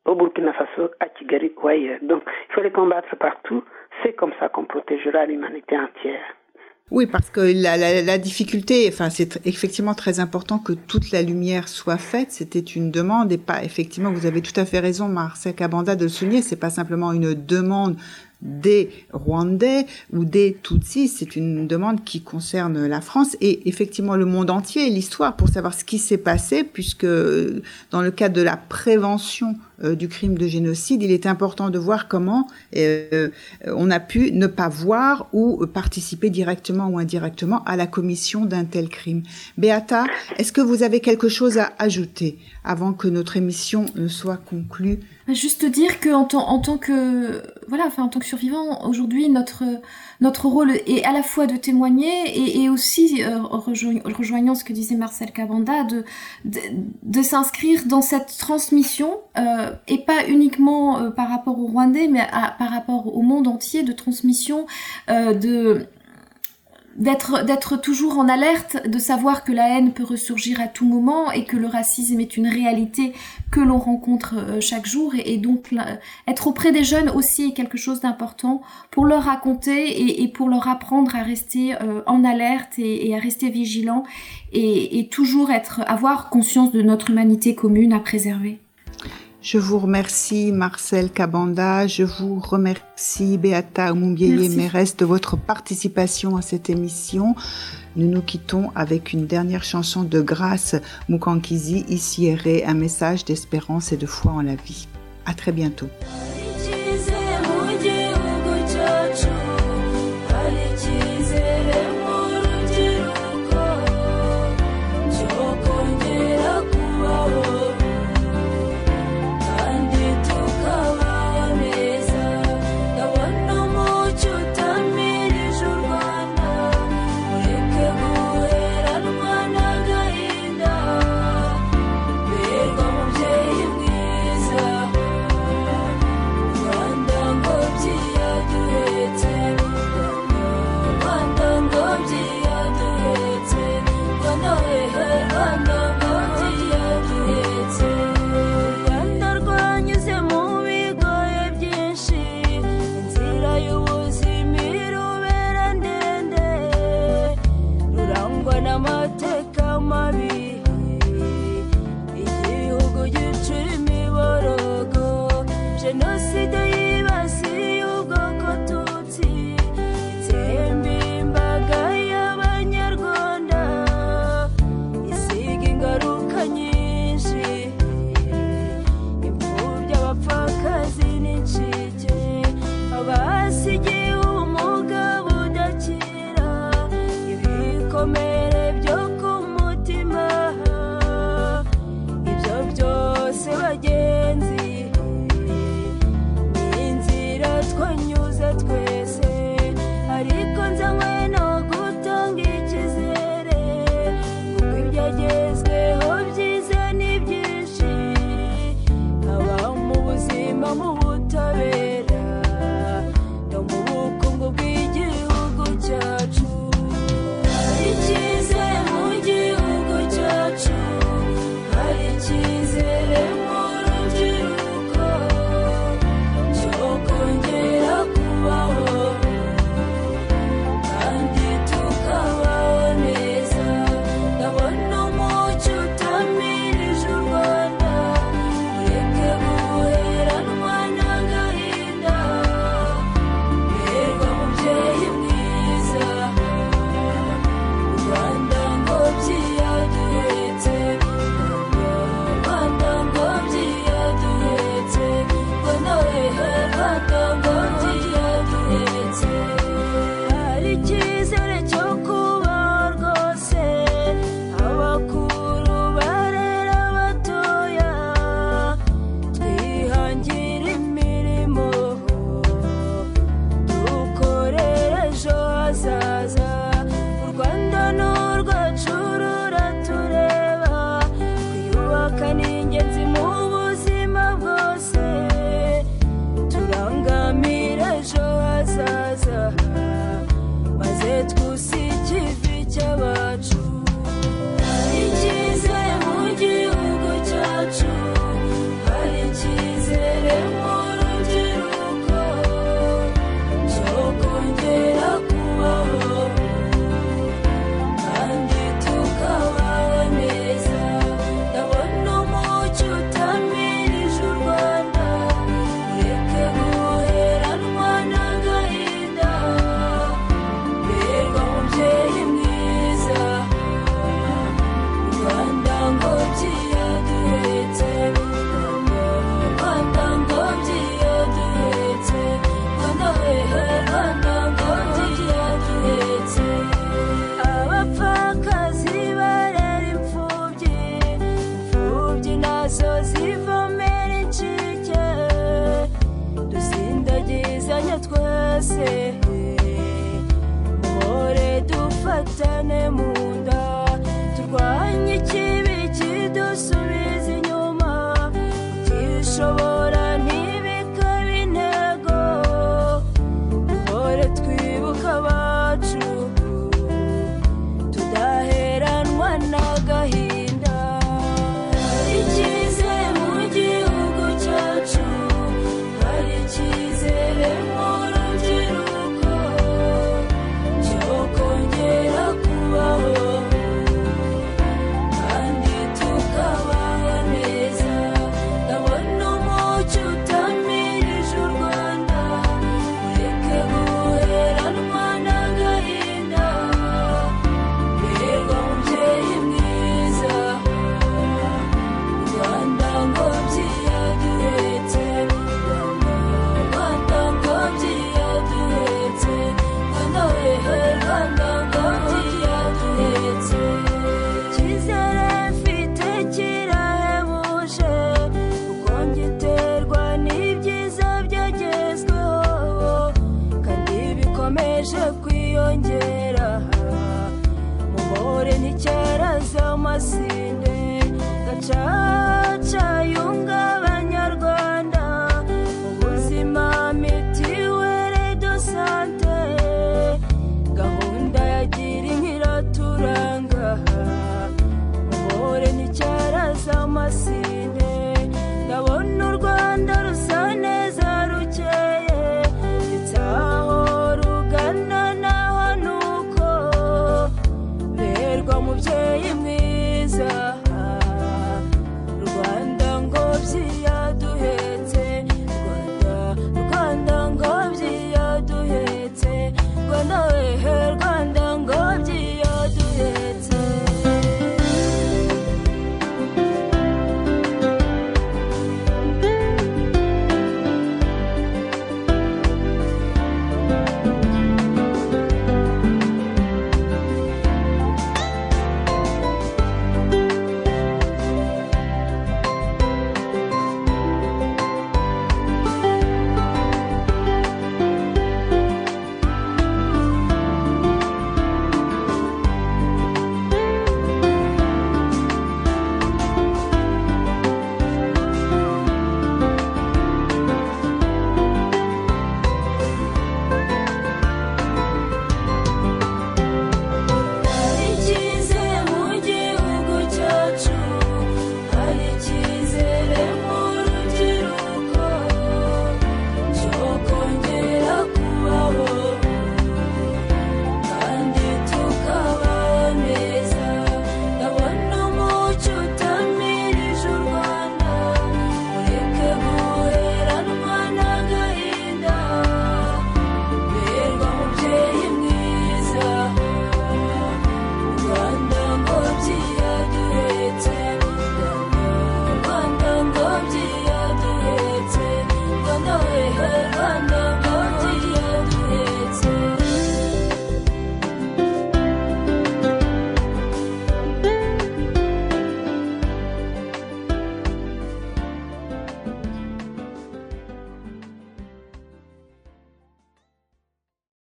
au Burkina Faso, à Kigali ou ailleurs. Donc, il faut les combattre partout. C'est comme ça qu'on protégera l'humanité entière. Oui, parce que la, la, la difficulté, enfin, c'est effectivement très important que toute la lumière soit faite. C'était une demande et pas, effectivement, vous avez tout à fait raison, Marcel Kabanda, de le souligner. C'est pas simplement une demande des Rwandais ou des Tutsis, c'est une demande qui concerne la France et effectivement le monde entier, l'histoire pour savoir ce qui s'est passé, puisque euh, dans le cadre de la prévention euh, du crime de génocide, il est important de voir comment euh, on a pu ne pas voir ou participer directement ou indirectement à la commission d'un tel crime. Beata, est-ce que vous avez quelque chose à ajouter avant que notre émission ne soit conclue Juste dire que en, tant- en tant que voilà, enfin en tant que survivant, aujourd'hui notre notre rôle est à la fois de témoigner et, aussi euh, rejoignant, ce que disait Marcel Cabanda de de, s'inscrire dans cette transmission euh, et pas uniquement euh, par rapport aux Rwandais, mais par rapport au monde entier de transmission euh, de d'être d'être toujours en alerte, de savoir que la haine peut ressurgir à tout moment et que le racisme est une réalité que l'on rencontre euh, chaque jour et, donc être auprès des jeunes aussi est quelque chose d'important pour leur raconter et, pour leur apprendre à rester euh, en alerte et, et à rester vigilant et, et toujours être avoir conscience de notre humanité commune à préserver. Je vous remercie Marcel Kabanda, je vous remercie Beata Oumumbieye Merci. Mérès de votre participation à cette émission. Nous nous quittons avec une dernière chanson de grâce Mukankizi, ici erré, un message d'espérance et de foi en la vie. À très bientôt.